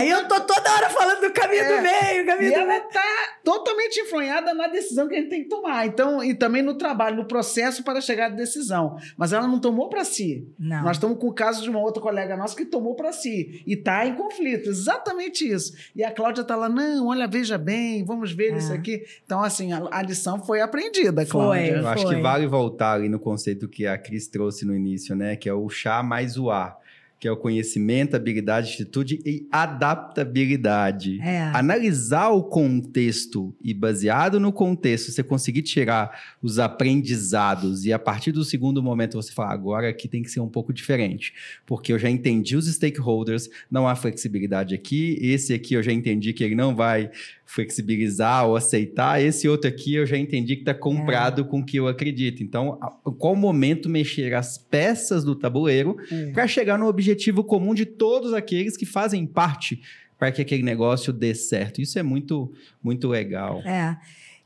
Aí eu tô toda hora falando do caminho É, do meio, caminho E do ela meio. está totalmente influenciada na decisão que a gente tem que tomar. Então, e também no trabalho, no processo para chegar à decisão. Mas ela não tomou para si. Não. Nós estamos com o caso de uma outra colega nossa que tomou para si e está em conflito. Exatamente isso. E a Cláudia está lá, não, olha, veja bem, vamos ver É. isso aqui. Então, assim, a, a lição foi aprendida, Foi. Cláudia. Eu acho Foi. que vale voltar ali no conceito que a Cris trouxe no início, né? Que é o chá mais o A, que é o conhecimento, habilidade, atitude e adaptabilidade. É. Analisar o contexto e baseado no contexto, você conseguir tirar os aprendizados e a partir do segundo momento você falar agora aqui tem que ser um pouco diferente, porque eu já entendi os stakeholders, não há flexibilidade aqui, esse aqui eu já entendi que ele não vai flexibilizar ou aceitar, esse outro aqui eu já entendi que está comprado com o que eu acredito. Então, a- qual momento mexer as peças do tabuleiro É. para chegar no objetivo comum de todos aqueles que fazem parte para que aquele negócio dê certo. Isso é muito, muito legal. É.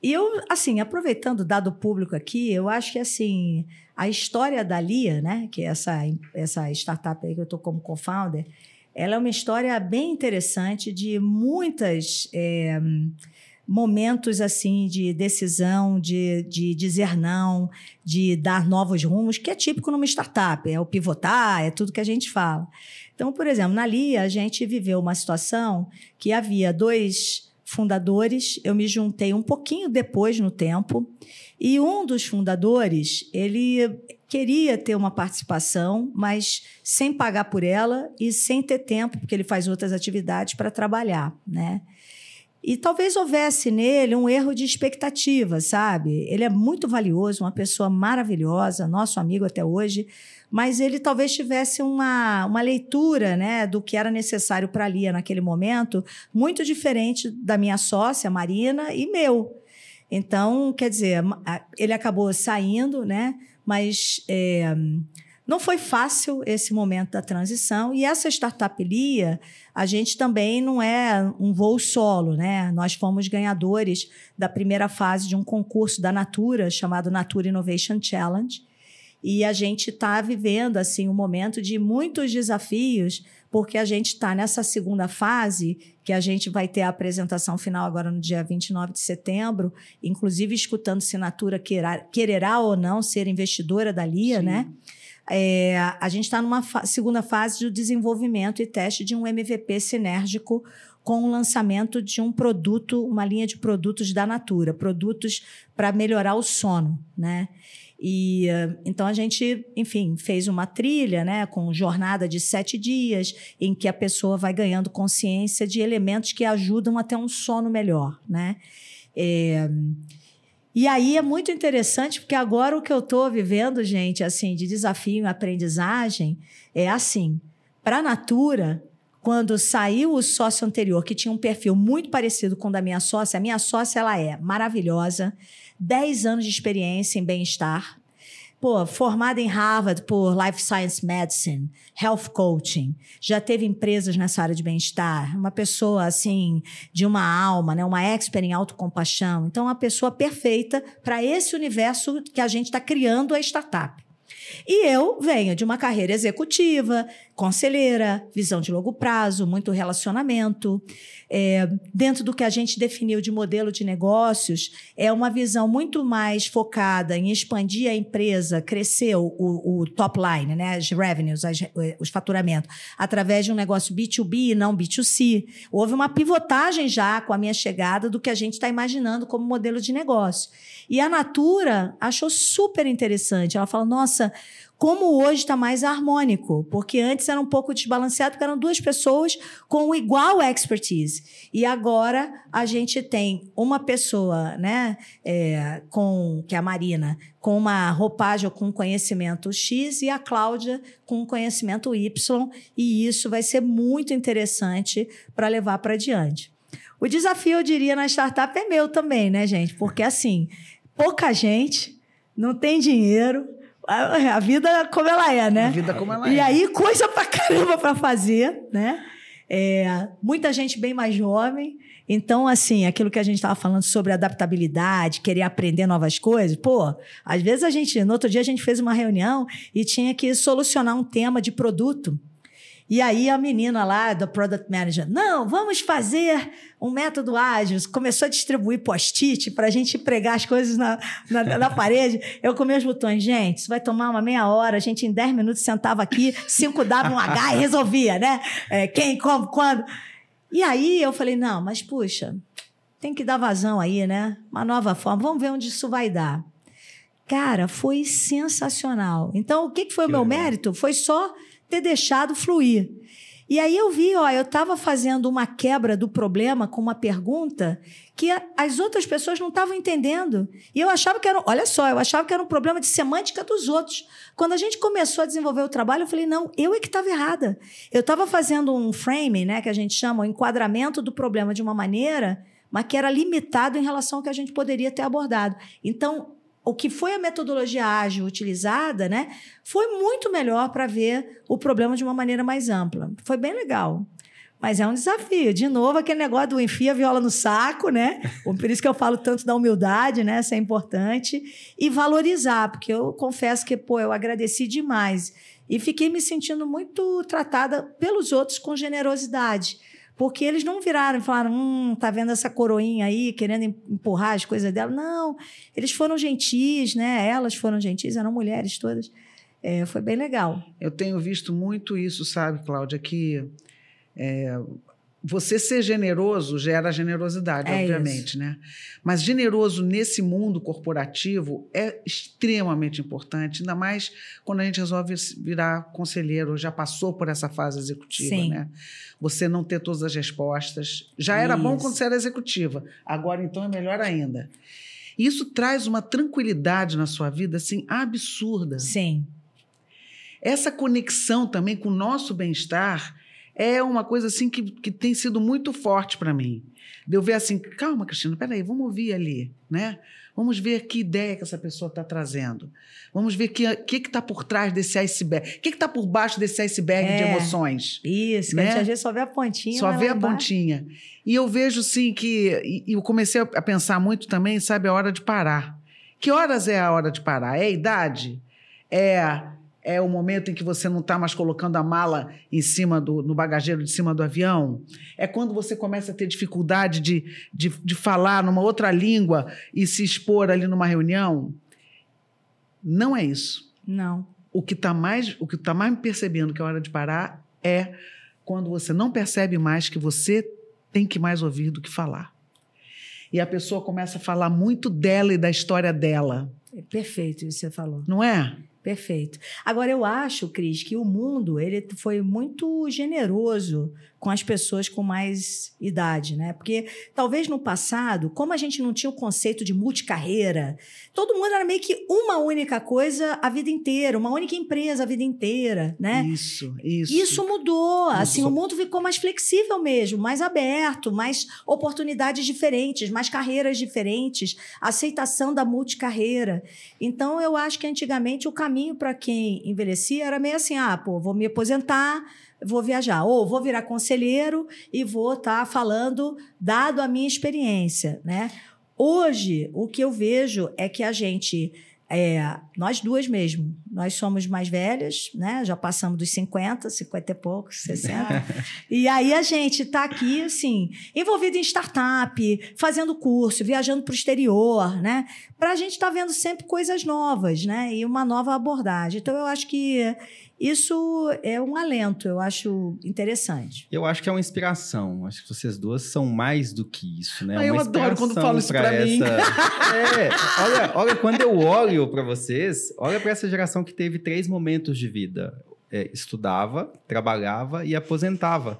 E eu, assim, aproveitando o dado público aqui, eu acho que, assim, a história da Lia, né, que é essa, essa startup aí que eu estou como co-founder, ela é uma história bem interessante de muitas é, momentos, assim, de decisão, de, de dizer não, de dar novos rumos, que é típico numa startup, é o pivotar, é tudo que a gente fala. Então, por exemplo, na Lia, a gente viveu uma situação que havia dois fundadores, eu me juntei um pouquinho depois no tempo, e um dos fundadores, ele queria ter uma participação, mas sem pagar por ela e sem ter tempo, porque ele faz outras atividades para trabalhar, né? E talvez houvesse nele um erro de expectativa, sabe? Ele é muito valioso, uma pessoa maravilhosa, nosso amigo até hoje, mas ele talvez tivesse uma, uma leitura né, do que era necessário para a Lia naquele momento, muito diferente da minha sócia, Marina, e meu. Então, quer dizer, ele acabou saindo, né? Mas é, não foi fácil esse momento da transição. E essa startup Lia, a gente também não é um voo solo, né? Nós fomos ganhadores da primeira fase de um concurso da Natura, chamado Natura Innovation Challenge. E a gente está vivendo assim um momento de muitos desafios, porque a gente está nessa segunda fase, que a gente vai ter a apresentação final agora no dia 29 de setembro, inclusive escutando se Natura querá, quererá ou não ser investidora da Lia, Sim. né? É, a gente está numa fa- segunda fase de desenvolvimento e teste de um MVP sinérgico com o lançamento de um produto, uma linha de produtos da Natura, produtos para melhorar o sono, né? E eh, então a gente, enfim, fez uma trilha, né, com jornada de sete dias, em que a pessoa vai ganhando consciência de elementos que ajudam a ter um sono melhor, né? É, e aí é muito interessante, porque agora o que eu estou vivendo, gente, assim, de desafio e aprendizagem, é assim. Para a Natura, quando saiu o sócio anterior, que tinha um perfil muito parecido com o da minha sócia, a minha sócia, ela é maravilhosa, 10 anos de experiência em bem-estar, pô, formada em Harvard por Life Science Medicine, Health Coaching, já teve empresas nessa área de bem-estar, uma pessoa assim de uma alma, né, uma expert em autocompaixão, então uma pessoa perfeita para esse universo que a gente está criando a startup. E eu venho de uma carreira executiva, conselheira, visão de longo prazo, muito relacionamento. É, dentro do que a gente definiu de modelo de negócios, é uma visão muito mais focada em expandir a empresa, crescer o, o top line, né, as revenues, as, os faturamentos, através de um negócio B2B e não B2C. Houve uma pivotagem já com a minha chegada do que a gente está imaginando como modelo de negócio. E a Natura achou super interessante. Ela fala: nossa, como hoje está mais harmônico, porque antes era um pouco desbalanceado, porque eram duas pessoas com igual expertise. E agora a gente tem uma pessoa, né, é, com que é a Marina, com uma roupagem com conhecimento X e a Cláudia com conhecimento Y, e isso vai ser muito interessante para levar para adiante. O desafio, eu diria, na startup é meu também, né, gente? Porque assim, pouca gente, não tem dinheiro, a, a vida como ela é, né? A vida como ela e é. aí, coisa pra caramba pra fazer, né? É, muita gente bem mais jovem. Então, assim, aquilo que a gente estava falando sobre adaptabilidade, querer aprender novas coisas, pô, às vezes a gente, no outro dia a gente fez uma reunião e tinha que solucionar um tema de produto. E aí a menina lá do Product Manager, não, vamos fazer um método ágil. Começou a distribuir post-it para a gente pregar as coisas na, na, na, parede. Eu com meus botões, gente, isso vai tomar uma meia hora. A gente em 10 minutos sentava aqui, 5 dava um H e resolvia, né? É, quem, como, quando. E aí eu falei, não, mas puxa, tem que dar vazão aí, né? Uma nova forma. Vamos ver onde isso vai dar. Cara, foi sensacional. Então, o que, que foi o meu legal. mérito? Foi só ter deixado fluir. E aí eu vi, ó, eu estava fazendo uma quebra do problema com uma pergunta que as outras pessoas não estavam entendendo. E eu achava que era, olha só, eu achava que era um problema de semântica dos outros. Quando a gente começou a desenvolver o trabalho, eu falei, não, eu é que estava errada. Eu estava fazendo um framing, né, que a gente chama o enquadramento do problema de uma maneira, mas que era limitado em relação ao que a gente poderia ter abordado. Então, o que foi a metodologia ágil utilizada, né, foi muito melhor para ver o problema de uma maneira mais ampla. Foi bem legal. Mas é um desafio. De novo, aquele negócio do enfia a viola no saco, né? *laughs* Por isso que eu falo tanto da humildade, né? Isso é importante. E valorizar, porque eu confesso que, pô, eu agradeci demais. E fiquei me sentindo muito tratada pelos outros com generosidade. Porque eles não viraram e falaram, hum, tá vendo essa coroinha aí, querendo empurrar as coisas dela. Não, eles foram gentis, né? Elas foram gentis, eram mulheres todas. É, foi bem legal. Eu tenho visto muito isso, sabe, Cláudia, que é, você ser generoso gera generosidade, é obviamente, isso. né? Mas generoso nesse mundo corporativo é extremamente importante, ainda mais quando a gente resolve virar conselheiro, já passou por essa fase executiva, Sim. né? Você não ter todas as respostas. Já era Isso. bom quando você era executiva, agora então é melhor ainda. Isso traz uma tranquilidade na sua vida assim absurda. Sim. Essa conexão também com o nosso bem-estar é uma coisa assim que, que tem sido muito forte para mim. De eu ver assim, calma, Cristina, peraí, vamos ouvir ali, né? Vamos ver que ideia que essa pessoa está trazendo. Vamos ver o que está que que tá por trás desse iceberg. O que está por baixo desse iceberg é, de emoções. Isso, né? que a gente às vezes só vê a pontinha. Só vê a pontinha. E eu vejo, sim, que. E eu comecei a pensar muito também, sabe, a hora de parar. Que horas é a hora de parar? É a idade? É é o momento em que você não está mais colocando a mala em cima do no bagageiro de cima do avião. É quando você começa a ter dificuldade de, de, de falar numa outra língua e se expor ali numa reunião. Não é isso. Não. O que está mais, o que tá mais me percebendo que é hora de parar é quando você não percebe mais que você tem que mais ouvir do que falar. E a pessoa começa a falar muito dela e da história dela. É perfeito isso que você falou. Não é? Perfeito. Agora, eu acho, Cris, que o mundo ele foi muito generoso com as pessoas com mais idade, né? Porque talvez no passado, como a gente não tinha o conceito de multicarreira, todo mundo era meio que uma única coisa a vida inteira, uma única empresa a vida inteira, né? Isso, isso. Isso mudou. Assim, o mundo ficou mais flexível mesmo, mais aberto, mais oportunidades diferentes, mais carreiras diferentes, aceitação da multicarreira. Então, eu acho que antigamente o caminho para quem envelhecia era meio assim: ah, pô, vou me aposentar vou viajar, ou vou virar conselheiro e vou estar tá falando dado a minha experiência, né? Hoje, o que eu vejo é que a gente é, nós duas mesmo, nós somos mais velhas, né? Já passamos dos 50, 50 e poucos, 60. *laughs* e aí a gente está aqui, assim, envolvido em startup, fazendo curso, viajando para o exterior, né? Para a gente estar tá vendo sempre coisas novas, né? E uma nova abordagem. Então, eu acho que isso é um alento, eu acho interessante. Eu acho que é uma inspiração. Acho que vocês duas são mais do que isso, né? Ah, eu adoro quando falo isso para essa... mim. *laughs* é, olha, olha, quando eu olho para vocês, olha para essa geração que teve três momentos de vida: é, estudava, trabalhava e aposentava.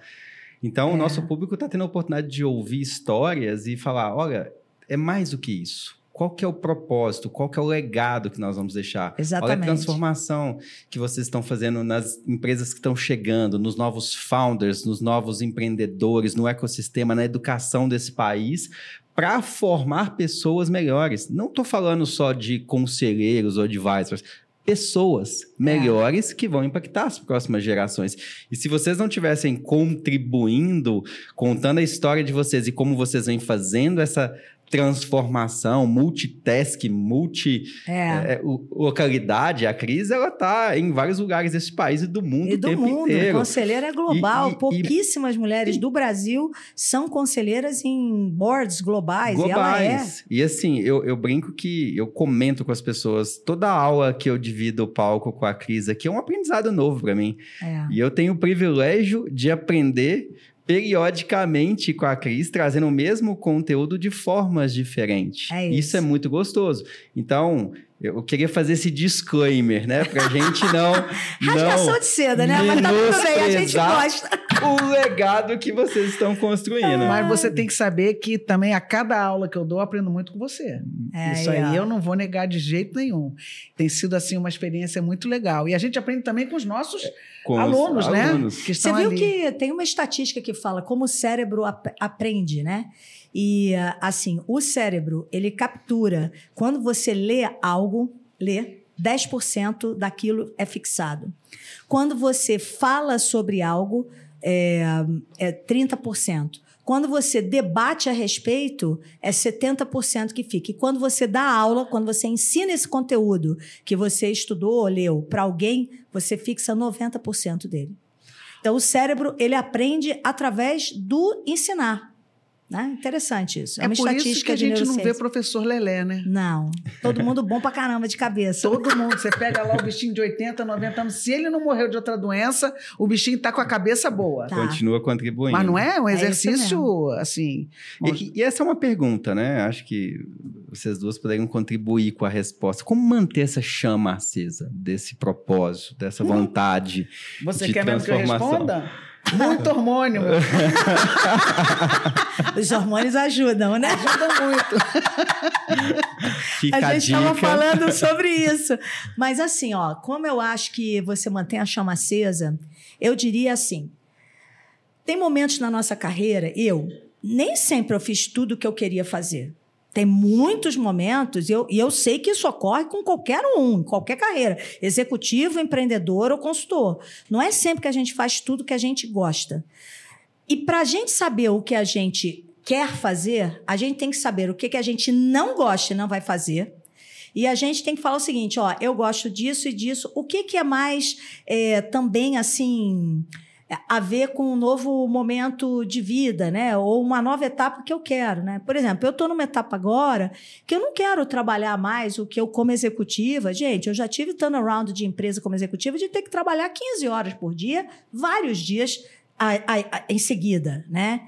Então, é. o nosso público está tendo a oportunidade de ouvir histórias e falar: olha, é mais do que isso qual que é o propósito, qual que é o legado que nós vamos deixar. Exatamente. Olha a transformação que vocês estão fazendo nas empresas que estão chegando, nos novos founders, nos novos empreendedores, no ecossistema, na educação desse país, para formar pessoas melhores. Não estou falando só de conselheiros ou advisors, pessoas melhores é. que vão impactar as próximas gerações. E se vocês não tivessem contribuindo, contando a história de vocês e como vocês vêm fazendo essa transformação, multitask, multi É. é, o- localidade, a Cris, ela tá em vários lugares desse país e do mundo E o do tempo mundo, inteiro. conselheira é global. E- e- Pouquíssimas mulheres do Brasil são conselheiras em boards globais. E ela é. globais. E assim, eu, eu brinco que eu comento com as pessoas, toda aula que eu divido o palco com a Cris aqui é um aprendizado novo para mim. é. E eu tenho o privilégio de aprender periodicamente com a Cris, trazendo o mesmo conteúdo de formas diferentes. É isso. é muito gostoso. Então, eu queria fazer esse disclaimer, né? Pra gente não. *laughs* Rasgação não de seda, né? Mas tá tudo bem, a gente gosta. *laughs* o legado que vocês estão construindo. Mas você tem que saber que também a cada aula que eu dou, eu aprendo muito com você. É, Isso aí, ó. eu não vou negar de jeito nenhum. Tem sido assim uma experiência muito legal. E a gente aprende também com os nossos Com os alunos, né? alunos. Que Você viu ali. que tem uma estatística que fala como o cérebro ap- aprende, né? E ah, assim, o cérebro, ele captura. Quando você lê algo, lê, 10% daquilo é fixado. Quando você fala sobre algo, é, é 30%. Quando você debate a respeito, é 70% que fica. E quando você dá aula, quando você ensina esse conteúdo que você estudou ou leu para alguém, você fixa 90% dele. Então, o cérebro, ele aprende através do ensinar. Né? Interessante isso. É, É uma por estatística isso que a gente não vê professor Lelé, né? Não. Todo mundo bom pra caramba de cabeça. Todo mundo, você pega lá o bichinho de 80, 90 anos, se ele não morreu de outra doença, o bichinho tá com a cabeça boa. Tá. Continua contribuindo. Mas não é um É exercício assim. E, e essa é uma pergunta, né? Acho que vocês duas poderiam contribuir com a resposta. Como manter essa chama acesa desse propósito, dessa vontade? Você de quer mesmo que eu responda? Muito hormônio. *laughs* Os hormônios ajudam, né? ajuda muito. Fica a gente estava falando sobre isso. Mas assim, ó, como eu acho que você mantém a chama acesa, eu diria assim: tem momentos na nossa carreira, eu nem sempre eu fiz tudo o que eu queria fazer. Tem muitos momentos, e eu, e eu sei que isso ocorre com qualquer um, em qualquer carreira, executivo, empreendedor ou consultor. Não é sempre que a gente faz tudo que a gente gosta. E para a gente saber o que a gente quer fazer, a gente tem que saber o que, que a gente não gosta e não vai fazer. E a gente tem que falar o seguinte: ó, eu gosto disso e disso. O que, que é mais é, também assim a ver com um novo momento de vida, né? Ou uma nova etapa que eu quero, né? Por exemplo, eu estou numa etapa agora que eu não quero trabalhar mais o que eu como executiva. Gente, eu já tive turnaround de empresa como executiva de ter que trabalhar 15 horas por dia, vários dias a- a- a- em seguida, né?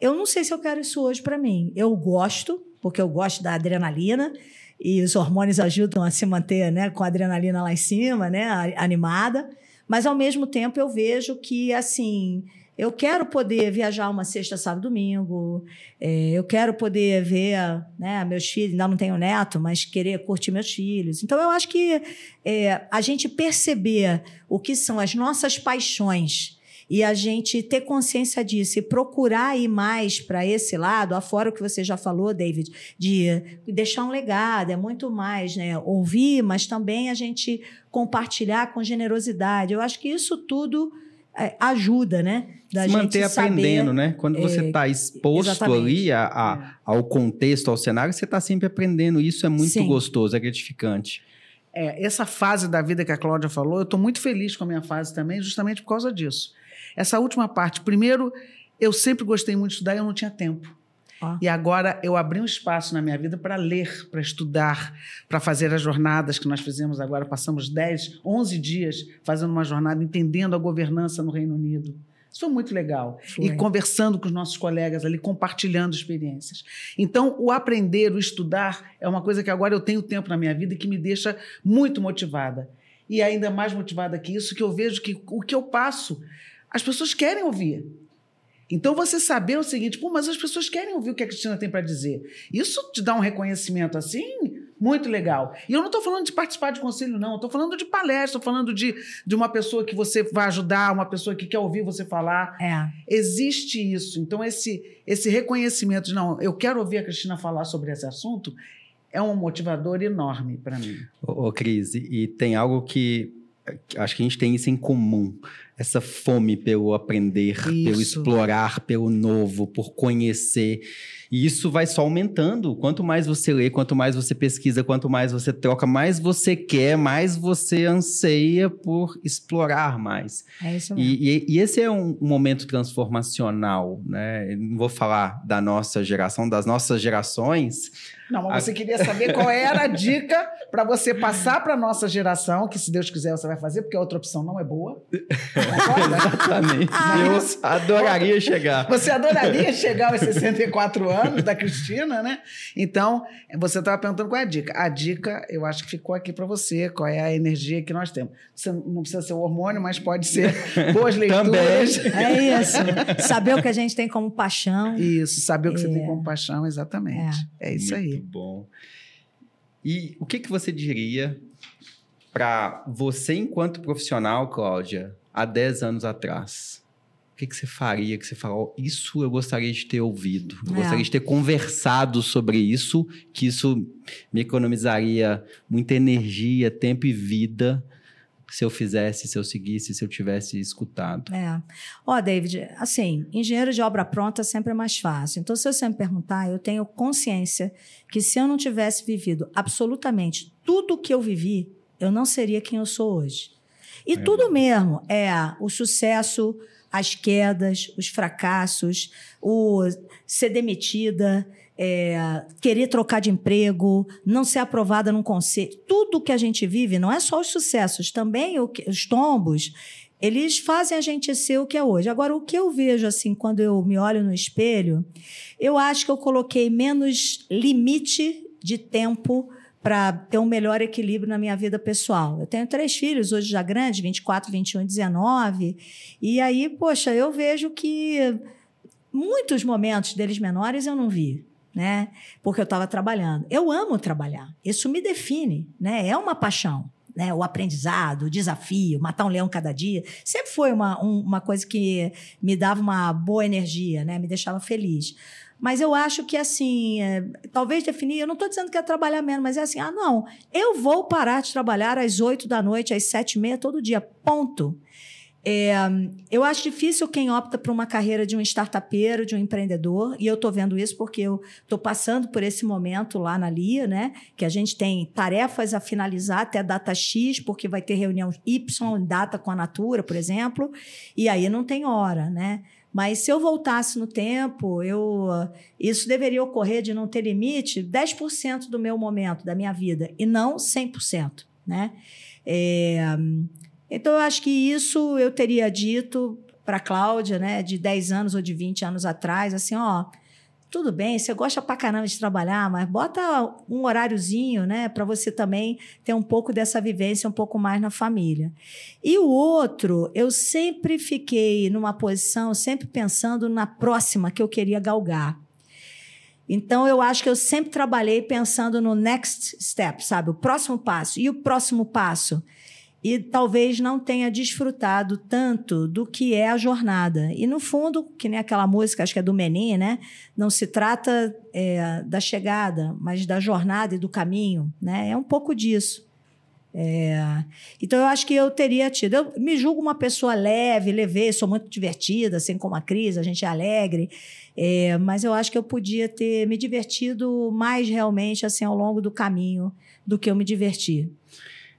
Eu não sei se eu quero isso hoje para mim. Eu gosto, porque eu gosto da adrenalina e os hormônios ajudam a se manter, né, com a adrenalina lá em cima, né, animada. Mas ao mesmo tempo eu vejo que assim eu quero poder viajar uma sexta, sábado, domingo. é, eu quero poder ver né, meus filhos. Ainda não tenho neto, mas querer curtir meus filhos. Então eu acho que é, a gente perceber o que são as nossas paixões e a gente ter consciência disso e procurar ir mais para esse lado, afora o que você já falou, David, de deixar um legado, é muito mais, né? Ouvir, mas também a gente compartilhar com generosidade. Eu acho que isso tudo é, ajuda, né? Da Se manter gente saber- aprendendo, né? Quando você é, está exposto exatamente. ali a- a- ao contexto, ao cenário, você está sempre aprendendo. Isso é muito Sim. gostoso, é gratificante. É, essa fase da vida que a Cláudia falou, eu estou muito feliz com a minha fase também, justamente por causa disso. Essa última parte, primeiro, eu sempre gostei muito de estudar e eu não tinha tempo. Ó. E agora eu abri um espaço na minha vida para ler, para estudar, para fazer as jornadas que nós fizemos agora. Passamos 10, 11 dias fazendo uma jornada, entendendo a governança no Reino Unido. Isso foi muito legal. Foi. E conversando com os nossos colegas ali, compartilhando experiências. Então, o aprender, o estudar, é uma coisa que agora eu tenho tempo na minha vida e que me deixa muito motivada. E ainda mais motivada que isso, que eu vejo que o que eu passo, as pessoas querem ouvir. Então, você saber o seguinte, pô, mas as pessoas querem ouvir o que a Cristina tem para dizer. Isso te dá um reconhecimento assim, muito legal. E eu não estou falando de participar de conselho, não. Estou falando de palestra, estou falando de, de uma pessoa que você vai ajudar, uma pessoa que quer ouvir você falar. É. Existe isso. Então, esse, esse reconhecimento de, não, eu quero ouvir a Cristina falar sobre esse assunto, é um motivador enorme para mim. Ô, ô, Cris, e, e tem algo que acho que a gente tem isso em comum. Essa fome pelo aprender, pelo Isso. explorar, pelo novo, por conhecer. E isso vai só aumentando. Quanto mais você lê, quanto mais você pesquisa, quanto mais você troca, mais você quer, mais você anseia por explorar mais. É isso mesmo. E, e- e esse é um momento transformacional, né? Eu Não vou falar da nossa geração, das nossas gerações. Não, mas A- você queria saber qual era a dica para você passar para nossa geração, que se Deus quiser você vai fazer, porque a outra opção não é boa. *laughs* Exatamente. Ah, Eu adoraria chegar. Você adoraria chegar aos 64 anos da Cristina, né? Então, você estava perguntando qual é a dica. A dica, eu acho que ficou aqui para você, qual é a energia que nós temos. Você não precisa ser o hormônio, mas pode ser boas *laughs* leituras. É isso. Saber o que a gente tem como paixão. Isso, saber o que você É. tem compaixão, exatamente. É, isso aí. Muito bom. E o que, que você diria para você, enquanto profissional, Cláudia, há 10 anos atrás? O que, que você faria? Que você falou, isso eu gostaria de ter ouvido. Eu É. gostaria de ter conversado sobre isso, que isso me economizaria muita energia, tempo e vida se eu fizesse, se eu seguisse, se eu tivesse escutado. É. Ó, David, assim, engenheiro de obra pronta sempre é mais fácil. Então, se você me perguntar, eu tenho consciência que se eu não tivesse vivido absolutamente tudo o que eu vivi, eu não seria quem eu sou hoje. E tudo mesmo é o sucesso, as quedas, os fracassos, o ser demitida, é, querer trocar de emprego, não ser aprovada num conselho. Tudo que a gente vive, não é só os sucessos, também os tombos, eles fazem a gente ser o que é hoje. Agora, o que eu vejo, assim, quando eu me olho no espelho, eu acho que eu coloquei menos limite de tempo para ter um melhor equilíbrio na minha vida pessoal. Eu tenho três filhos, hoje já grandes, 24, 21 e 19. E aí, poxa, eu vejo que muitos momentos deles menores eu não vi. Né? Porque eu estava trabalhando. Eu amo trabalhar. Isso me define, né? É uma paixão né, o aprendizado, o desafio, matar um leão cada dia, sempre foi uma, um- uma coisa que me dava uma boa energia, né, me deixava feliz. Mas eu acho que, assim, é, talvez definir, eu não estou dizendo que é trabalhar menos, mas é assim, ah, não, eu vou parar de trabalhar às oito da noite, às sete e meia, todo dia, ponto. É, eu acho difícil quem opta por uma carreira de um startupeiro, de um empreendedor, e eu estou vendo isso porque eu estou passando por esse momento lá na LIA, né? Que a gente tem tarefas a finalizar até data X, porque vai ter reunião Y, data com a Natura, por exemplo, e aí não tem hora, né? Mas se eu voltasse no tempo, eu isso deveria ocorrer de não ter limite 10% do meu momento, da minha vida, e não 100%, né? É, então, eu acho que isso eu teria dito para Cláudia, né, de 10 anos ou de 20 anos atrás, assim, ó, tudo bem, você gosta pra caramba de trabalhar, mas bota um horáriozinho, né, para você também ter um pouco dessa vivência um pouco mais na família. E o outro, eu sempre fiquei numa posição, sempre pensando na próxima que eu queria galgar. Então, eu acho que eu sempre trabalhei pensando no next step, sabe? O próximo passo. E o próximo passo? E talvez não tenha desfrutado tanto do que é a jornada. E, no fundo, que nem aquela música, acho que é do Menin, né? Não se trata é, da chegada, mas da jornada e do caminho, né? É um pouco disso. É, Então, eu acho que eu teria tido. Eu me julgo uma pessoa leve, levei, sou muito divertida, assim como a Cris, a gente é alegre. É, mas eu acho que eu podia ter me divertido mais realmente assim ao longo do caminho do que eu me diverti.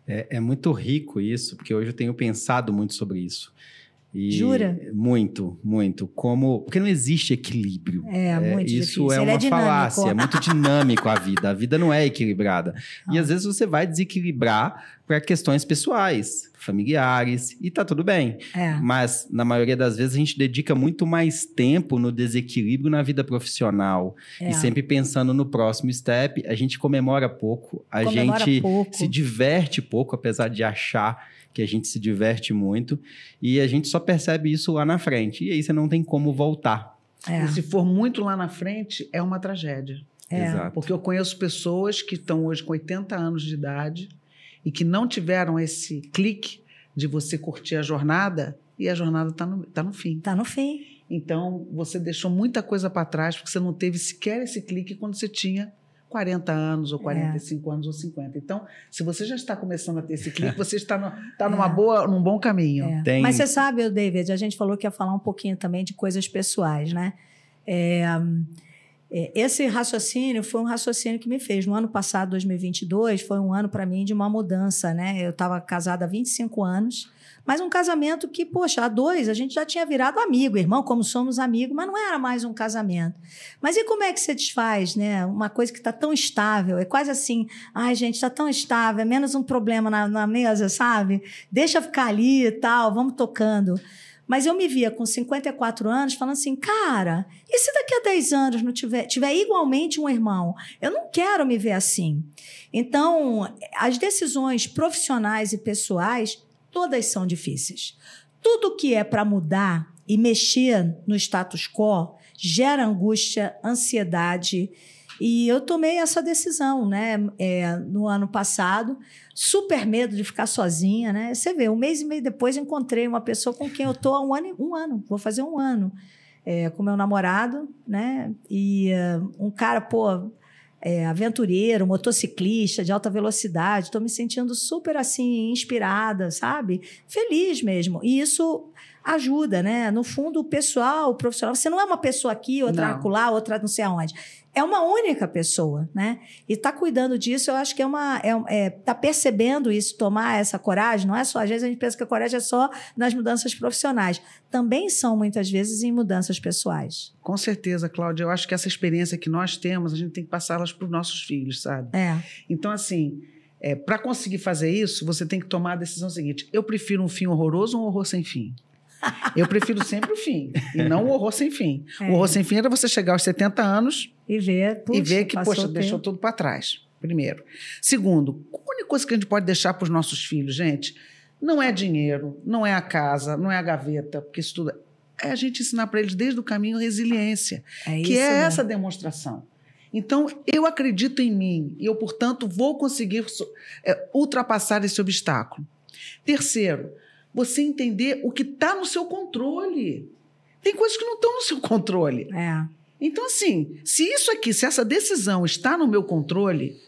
É, é muito rico isso, porque hoje eu tenho pensado muito sobre isso. E Jura? Muito, muito. Como. Porque não existe equilíbrio. É, muito isso difícil. é Ele uma é falácia, é muito dinâmico a vida. A vida não é equilibrada. E Ah. às vezes você vai desequilibrar para questões pessoais, familiares, e tá tudo bem. É. Mas, na maioria das vezes, a gente dedica muito mais tempo no desequilíbrio na vida profissional. É. E sempre pensando no próximo step, a gente comemora pouco, a Comemora gente pouco. se diverte pouco, apesar de achar que a gente se diverte muito. E a gente só percebe isso lá na frente. E aí você não tem como voltar. É. E se for muito lá na frente, é uma tragédia. É. Exato. Porque eu conheço pessoas que estão hoje com 80 anos de idade e que não tiveram esse clique de você curtir a jornada e a jornada está no, tá no fim. Tá no fim. Então, você deixou muita coisa para trás porque você não teve sequer esse clique quando você tinha 40 anos, ou 45 é. anos, ou 50. Então, se você já está começando a ter esse clique, *laughs* você está, no, está numa é. boa, num bom caminho. É. Tem... Mas você sabe, David, a gente falou que ia falar um pouquinho também de coisas pessoais, né? É, esse raciocínio foi um raciocínio que me fez. No ano passado, 2022, foi um ano para mim de uma mudança, né? Eu estava casada há 25 anos mas um casamento que, poxa, a dois a gente já tinha virado amigo, irmão, como somos amigos, mas não era mais um casamento. Mas e como é que você desfaz, né? Uma coisa que está tão estável, é quase assim, ai, gente, está tão estável, é menos um problema na, na mesa, sabe? Deixa ficar ali e tal, vamos tocando. Mas eu me via com 54 anos falando assim, cara, e se daqui a 10 anos não tiver, tiver igualmente um irmão? Eu não quero me ver assim. Então, as decisões profissionais e pessoais todas são difíceis. Tudo que é para mudar e mexer no status quo gera angústia, ansiedade. E eu tomei essa decisão, né? É, no ano passado, super medo de ficar sozinha, né? Você vê, um mês e meio depois encontrei uma pessoa com quem eu tô há um ano, um ano, vou fazer um ano, é, com meu namorado, né? E uh, um cara, pô, é, aventureiro, motociclista de alta velocidade. Estou me sentindo super assim, inspirada, sabe? Feliz mesmo. E isso ajuda, né? No fundo, o pessoal, o profissional, você não é uma pessoa aqui, outra não. acolá, outra não sei aonde é uma única pessoa, né? E tá cuidando disso, eu acho que é uma. É, é, tá percebendo isso, tomar essa coragem, não é só. Às vezes a gente pensa que a coragem é só nas mudanças profissionais. Também são, muitas vezes, em mudanças pessoais. Com certeza, Cláudia. Eu acho que essa experiência que nós temos, a gente tem que passá-las para os nossos filhos, sabe? É. Então, assim. É, para conseguir fazer isso, você tem que tomar a decisão seguinte: eu prefiro um fim horroroso ou um horror sem fim? Eu prefiro sempre o fim, e não o horror sem fim. É. O horror sem fim era você chegar aos 70 anos e ver, puxa, e ver que, poxa, deixou tudo para trás. Primeiro. Segundo, a única coisa que a gente pode deixar para os nossos filhos, gente, não é dinheiro, não é a casa, não é a gaveta, porque isso tudo é a gente ensinar para eles desde o caminho resiliência, é que é essa demonstração. Então, eu acredito em mim e eu, portanto, vou conseguir é, ultrapassar esse obstáculo. Terceiro, você entender o que está no seu controle. Tem coisas que não estão no seu controle. É. Então, assim, se isso aqui, se essa decisão está no meu controle,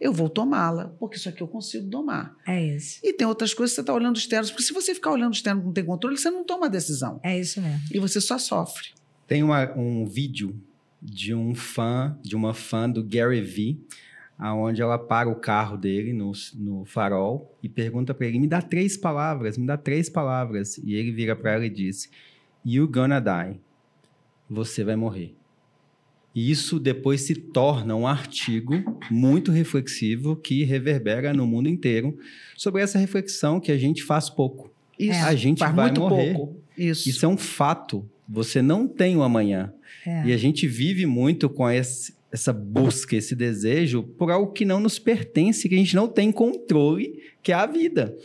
eu vou tomá-la, porque isso aqui eu consigo domar. É isso. E tem outras coisas que você está olhando externos, porque se você ficar olhando externo e não tem controle, você não toma a decisão. É isso mesmo. E você só sofre. Tem uma, um vídeo de um fã, de uma fã do Gary Vee, aonde ela para o carro dele no, no farol e pergunta para ele: me dá três palavras, me dá três palavras. E ele vira para ela e diz: You gonna die. Você vai morrer. E isso depois se torna um artigo muito reflexivo que reverbera no mundo inteiro sobre essa reflexão que a gente faz pouco. Isso, a gente vai muito morrer. Pouco. Isso. Isso é um fato. Você não tem o amanhã. É. E a gente vive muito com esse, essa busca, esse desejo por algo que não nos pertence, que a gente não tem controle, que é a vida.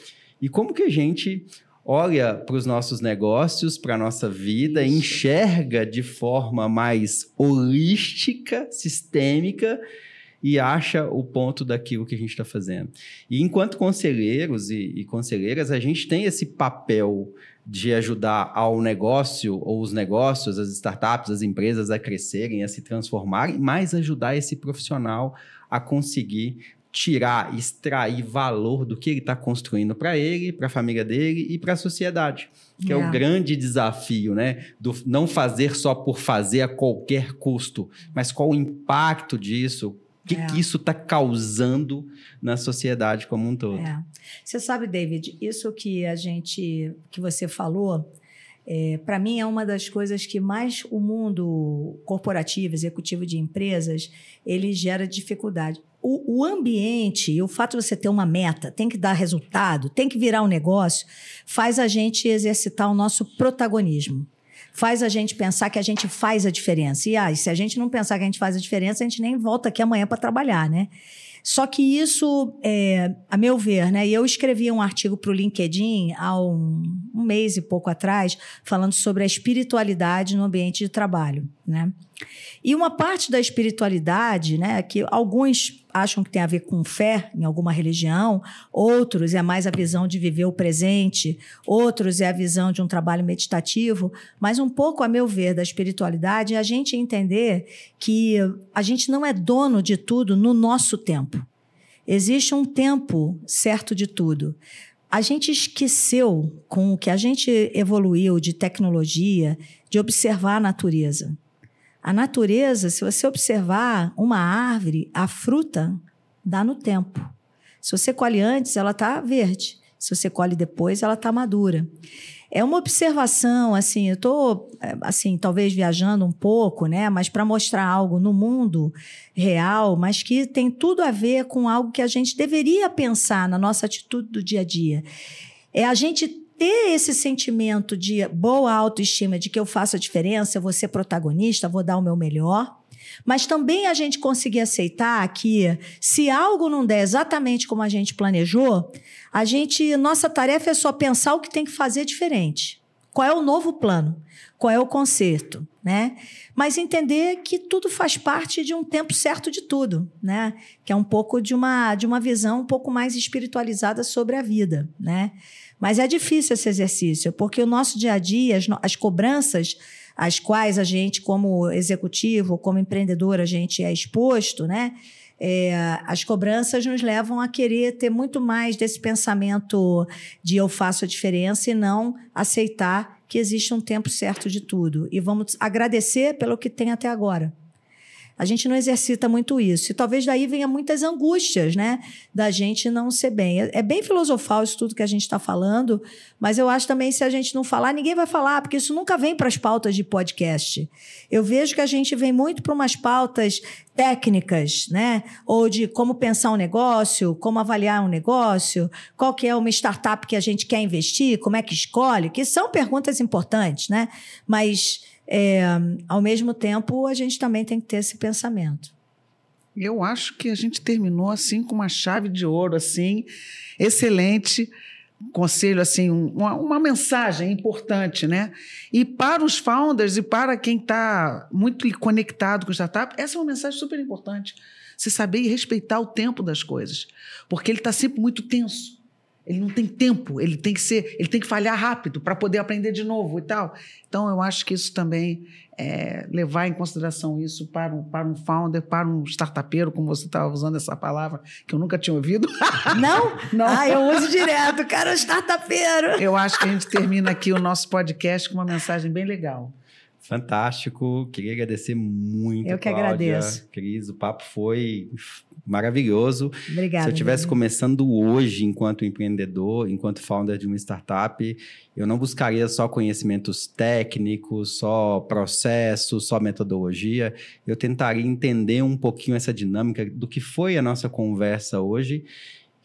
E como que a gente olha para os nossos negócios, para a nossa vida, enxerga de forma mais holística, sistêmica e acha o ponto daquilo que a gente está fazendo. E enquanto conselheiros e, e conselheiras, a gente tem esse papel de ajudar ao negócio ou os negócios, as startups, as empresas a crescerem, a se transformarem, mas ajudar esse profissional a conseguir tirar, extrair valor do que ele está construindo para ele, para a família dele e para a sociedade. Que yeah. é o grande desafio, né? Do não fazer só por fazer a qualquer custo, mas qual o impacto disso, que, é. que, isso está causando na sociedade como um todo. É. Você sabe, David, isso que a gente, que você falou, é, para mim é uma das coisas que mais o mundo corporativo, executivo de empresas, ele gera dificuldade. O, o ambiente e o fato de você ter uma meta, tem que dar resultado, tem que virar um negócio, faz a gente exercitar o nosso protagonismo faz a gente pensar que a gente faz a diferença. E ah, se a gente não pensar que a gente faz a diferença, a gente nem volta aqui amanhã para trabalhar, né? Só que isso, é, a meu ver, né? Eu escrevi um artigo para o LinkedIn há um, um, mês e pouco atrás, falando sobre a espiritualidade no ambiente de trabalho, né? E uma parte da espiritualidade, né, que alguns acham que tem a ver com fé em alguma religião, outros é mais a visão de viver o presente, outros é a visão de um trabalho meditativo, mas um pouco, a meu ver, da espiritualidade é a gente entender que a gente não é dono de tudo no nosso tempo. Existe um tempo certo de tudo. A gente esqueceu, com o que a gente evoluiu de tecnologia, de observar a natureza. A natureza, se você observar uma árvore, a fruta dá no tempo. Se você colhe antes, ela está verde. Se você colhe depois, ela está madura. É uma observação, assim, eu estou, assim, talvez viajando um pouco, né? Mas para mostrar algo no mundo real, mas que tem tudo a ver com algo que a gente deveria pensar na nossa atitude do dia a dia. É a gente ter esse sentimento de boa autoestima, de que eu faço a diferença, eu vou ser protagonista, vou dar o meu melhor. Mas também a gente conseguir aceitar que se algo não der exatamente como a gente planejou, a gente, nossa tarefa é só pensar o que tem que fazer diferente. Qual é o novo plano? Qual é o conserto, né? Mas entender que tudo faz parte de um tempo certo de tudo, né? Que é um pouco de uma de uma visão um pouco mais espiritualizada sobre a vida, né? Mas é difícil esse exercício, porque o nosso dia a dia, as, as cobranças às quais a gente, como executivo, como empreendedor, a gente é exposto, né? É, as cobranças nos levam a querer ter muito mais desse pensamento de eu faço a diferença e não aceitar que existe um tempo certo de tudo. E vamos agradecer pelo que tem até agora. A gente não exercita muito isso. E talvez daí venha muitas angústias, né? Da gente não ser bem. É, é bem filosofal isso tudo que a gente está falando, mas eu acho também se a gente não falar, ninguém vai falar, porque isso nunca vem para as pautas de podcast. Eu vejo que a gente vem muito para umas pautas técnicas, né? Ou de como pensar um negócio, como avaliar um negócio, qual que é uma startup que a gente quer investir, como é que escolhe, que são perguntas importantes, né? Mas é, ao mesmo tempo, a gente também tem que ter esse pensamento. Eu acho que a gente terminou assim com uma chave de ouro, assim, excelente conselho, assim, uma, uma, mensagem importante, né? E para os founders e para quem está muito conectado com startup, essa é uma mensagem super importante. Você saber respeitar o tempo das coisas, porque ele está sempre muito tenso. Ele não tem tempo, ele tem que ser, ele tem que falhar rápido para poder aprender de novo e tal. Então eu acho que isso também é, levar em consideração isso para um, para um founder, para um startupeiro, como você estava usando essa palavra que eu nunca tinha ouvido. *laughs* Não? não. Ah, eu uso direto, cara, startupeiro. Eu acho que a gente termina aqui o nosso podcast com uma mensagem bem legal. Fantástico, queria agradecer muito. Eu que Cláudia, agradeço. Cris, o papo foi maravilhoso. Obrigada. Se eu estivesse começando hoje enquanto empreendedor, enquanto founder de uma startup, eu não buscaria só conhecimentos técnicos, só processos, só metodologia. Eu tentaria entender um pouquinho essa dinâmica do que foi a nossa conversa hoje,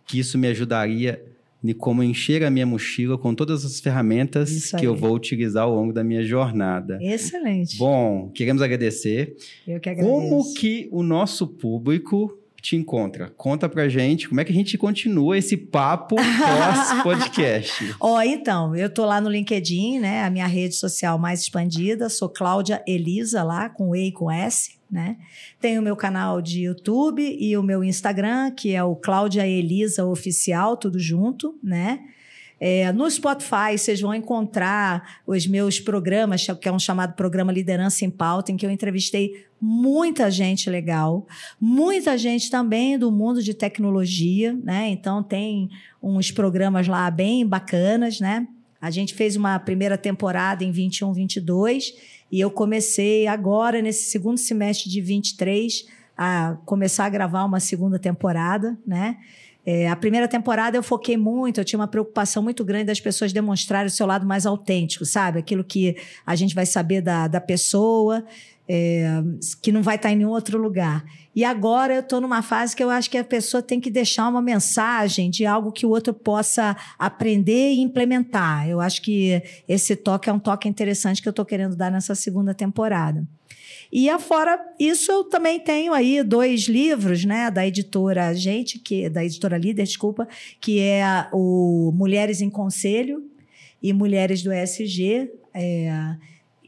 que isso me ajudaria de como encher a minha mochila com todas as ferramentas que eu vou utilizar ao longo da minha jornada. Excelente. Bom, queremos agradecer. Eu que agradeço. Como que o nosso público te encontra? Conta pra gente como é que a gente continua esse papo pós-podcast. *laughs* Ó, oh, então, eu tô lá no LinkedIn, né? A minha rede social mais expandida. Sou Cláudia Elisa lá, com E e com S né? Tenho o meu canal de YouTube e o meu Instagram, que é o Cláudia Elisa Oficial, tudo junto, né? É, no Spotify, vocês vão encontrar os meus programas, que é um chamado Programa Liderança em Pauta, em que eu entrevistei muita gente legal, muita gente também do mundo de tecnologia, né? Então, tem uns programas lá bem bacanas, né? A gente fez uma primeira temporada em 21, 22 e eu comecei agora, nesse segundo semestre de 23, a começar a gravar uma segunda temporada, né? É, a primeira temporada eu foquei muito, eu tinha uma preocupação muito grande das pessoas demonstrarem o seu lado mais autêntico, sabe? Aquilo que a gente vai saber da, da pessoa é, que não vai estar em nenhum outro lugar. E agora eu estou numa fase que eu acho que a pessoa tem que deixar uma mensagem de algo que o outro possa aprender e implementar. Eu acho que esse toque é um toque interessante que eu estou querendo dar nessa segunda temporada. E afora isso, eu também tenho aí dois livros, né, da editora Gente, que da editora Líder, desculpa, que é o Mulheres em Conselho e Mulheres do ESG. É,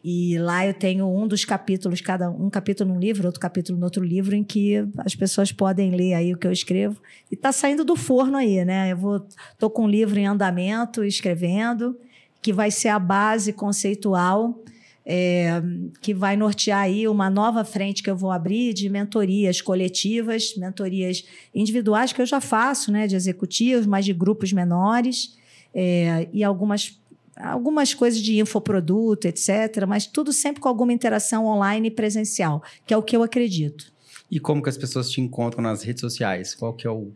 e lá eu tenho um dos capítulos, cada um capítulo num livro, outro capítulo no outro livro, em que as pessoas podem ler aí o que eu escrevo. E está saindo do forno aí, né? Eu vou, tô com um livro em andamento, escrevendo, que vai ser a base conceitual é, que vai nortear aí uma nova frente que eu vou abrir de mentorias coletivas, mentorias individuais que eu já faço, né, de executivos, mas de grupos menores é, e algumas algumas coisas de infoproduto, etc., mas tudo sempre com alguma interação online e presencial, que é o que eu acredito. E como que as pessoas te encontram nas redes sociais? Qual que é o,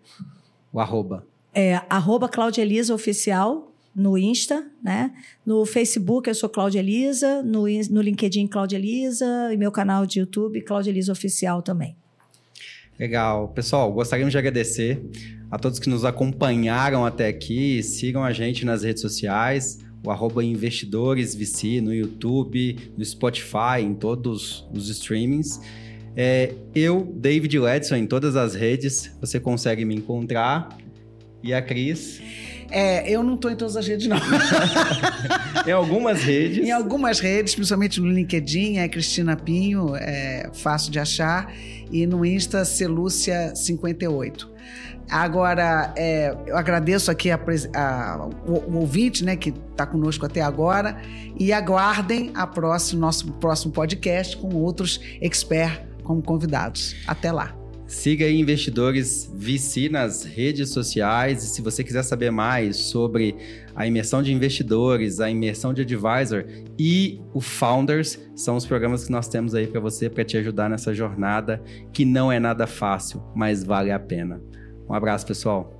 o arroba? É arroba Claudia Elisa Oficial no Insta, né? No Facebook eu sou Cláudia Elisa, no, no LinkedIn Cláudia Elisa e meu canal de YouTube Cláudia Elisa Oficial também. Legal. Pessoal, gostaríamos de agradecer a todos que nos acompanharam até aqui. Sigam a gente nas redes sociais o arroba investidoresvc no YouTube, no Spotify, em todos os streamings. É, eu, David Ledson, em todas as redes, você consegue me encontrar. E a Cris? É, eu não estou em todas as redes, não. *laughs* em algumas redes. Em algumas redes, principalmente no LinkedIn, é Cristina Pinho, é fácil de achar. E no Insta, Celúcia58. Agora, é, eu agradeço aqui a, a, o, o, ouvinte né, que está conosco até agora e aguardem a próximo, nosso próximo podcast com outros experts como convidados. Até lá. Siga aí Investidores VC nas redes sociais e se você quiser saber mais sobre a imersão de investidores, a imersão de advisor e o Founders, são os programas que nós temos aí para você para te ajudar nessa jornada que não é nada fácil, mas vale a pena. Um abraço, pessoal.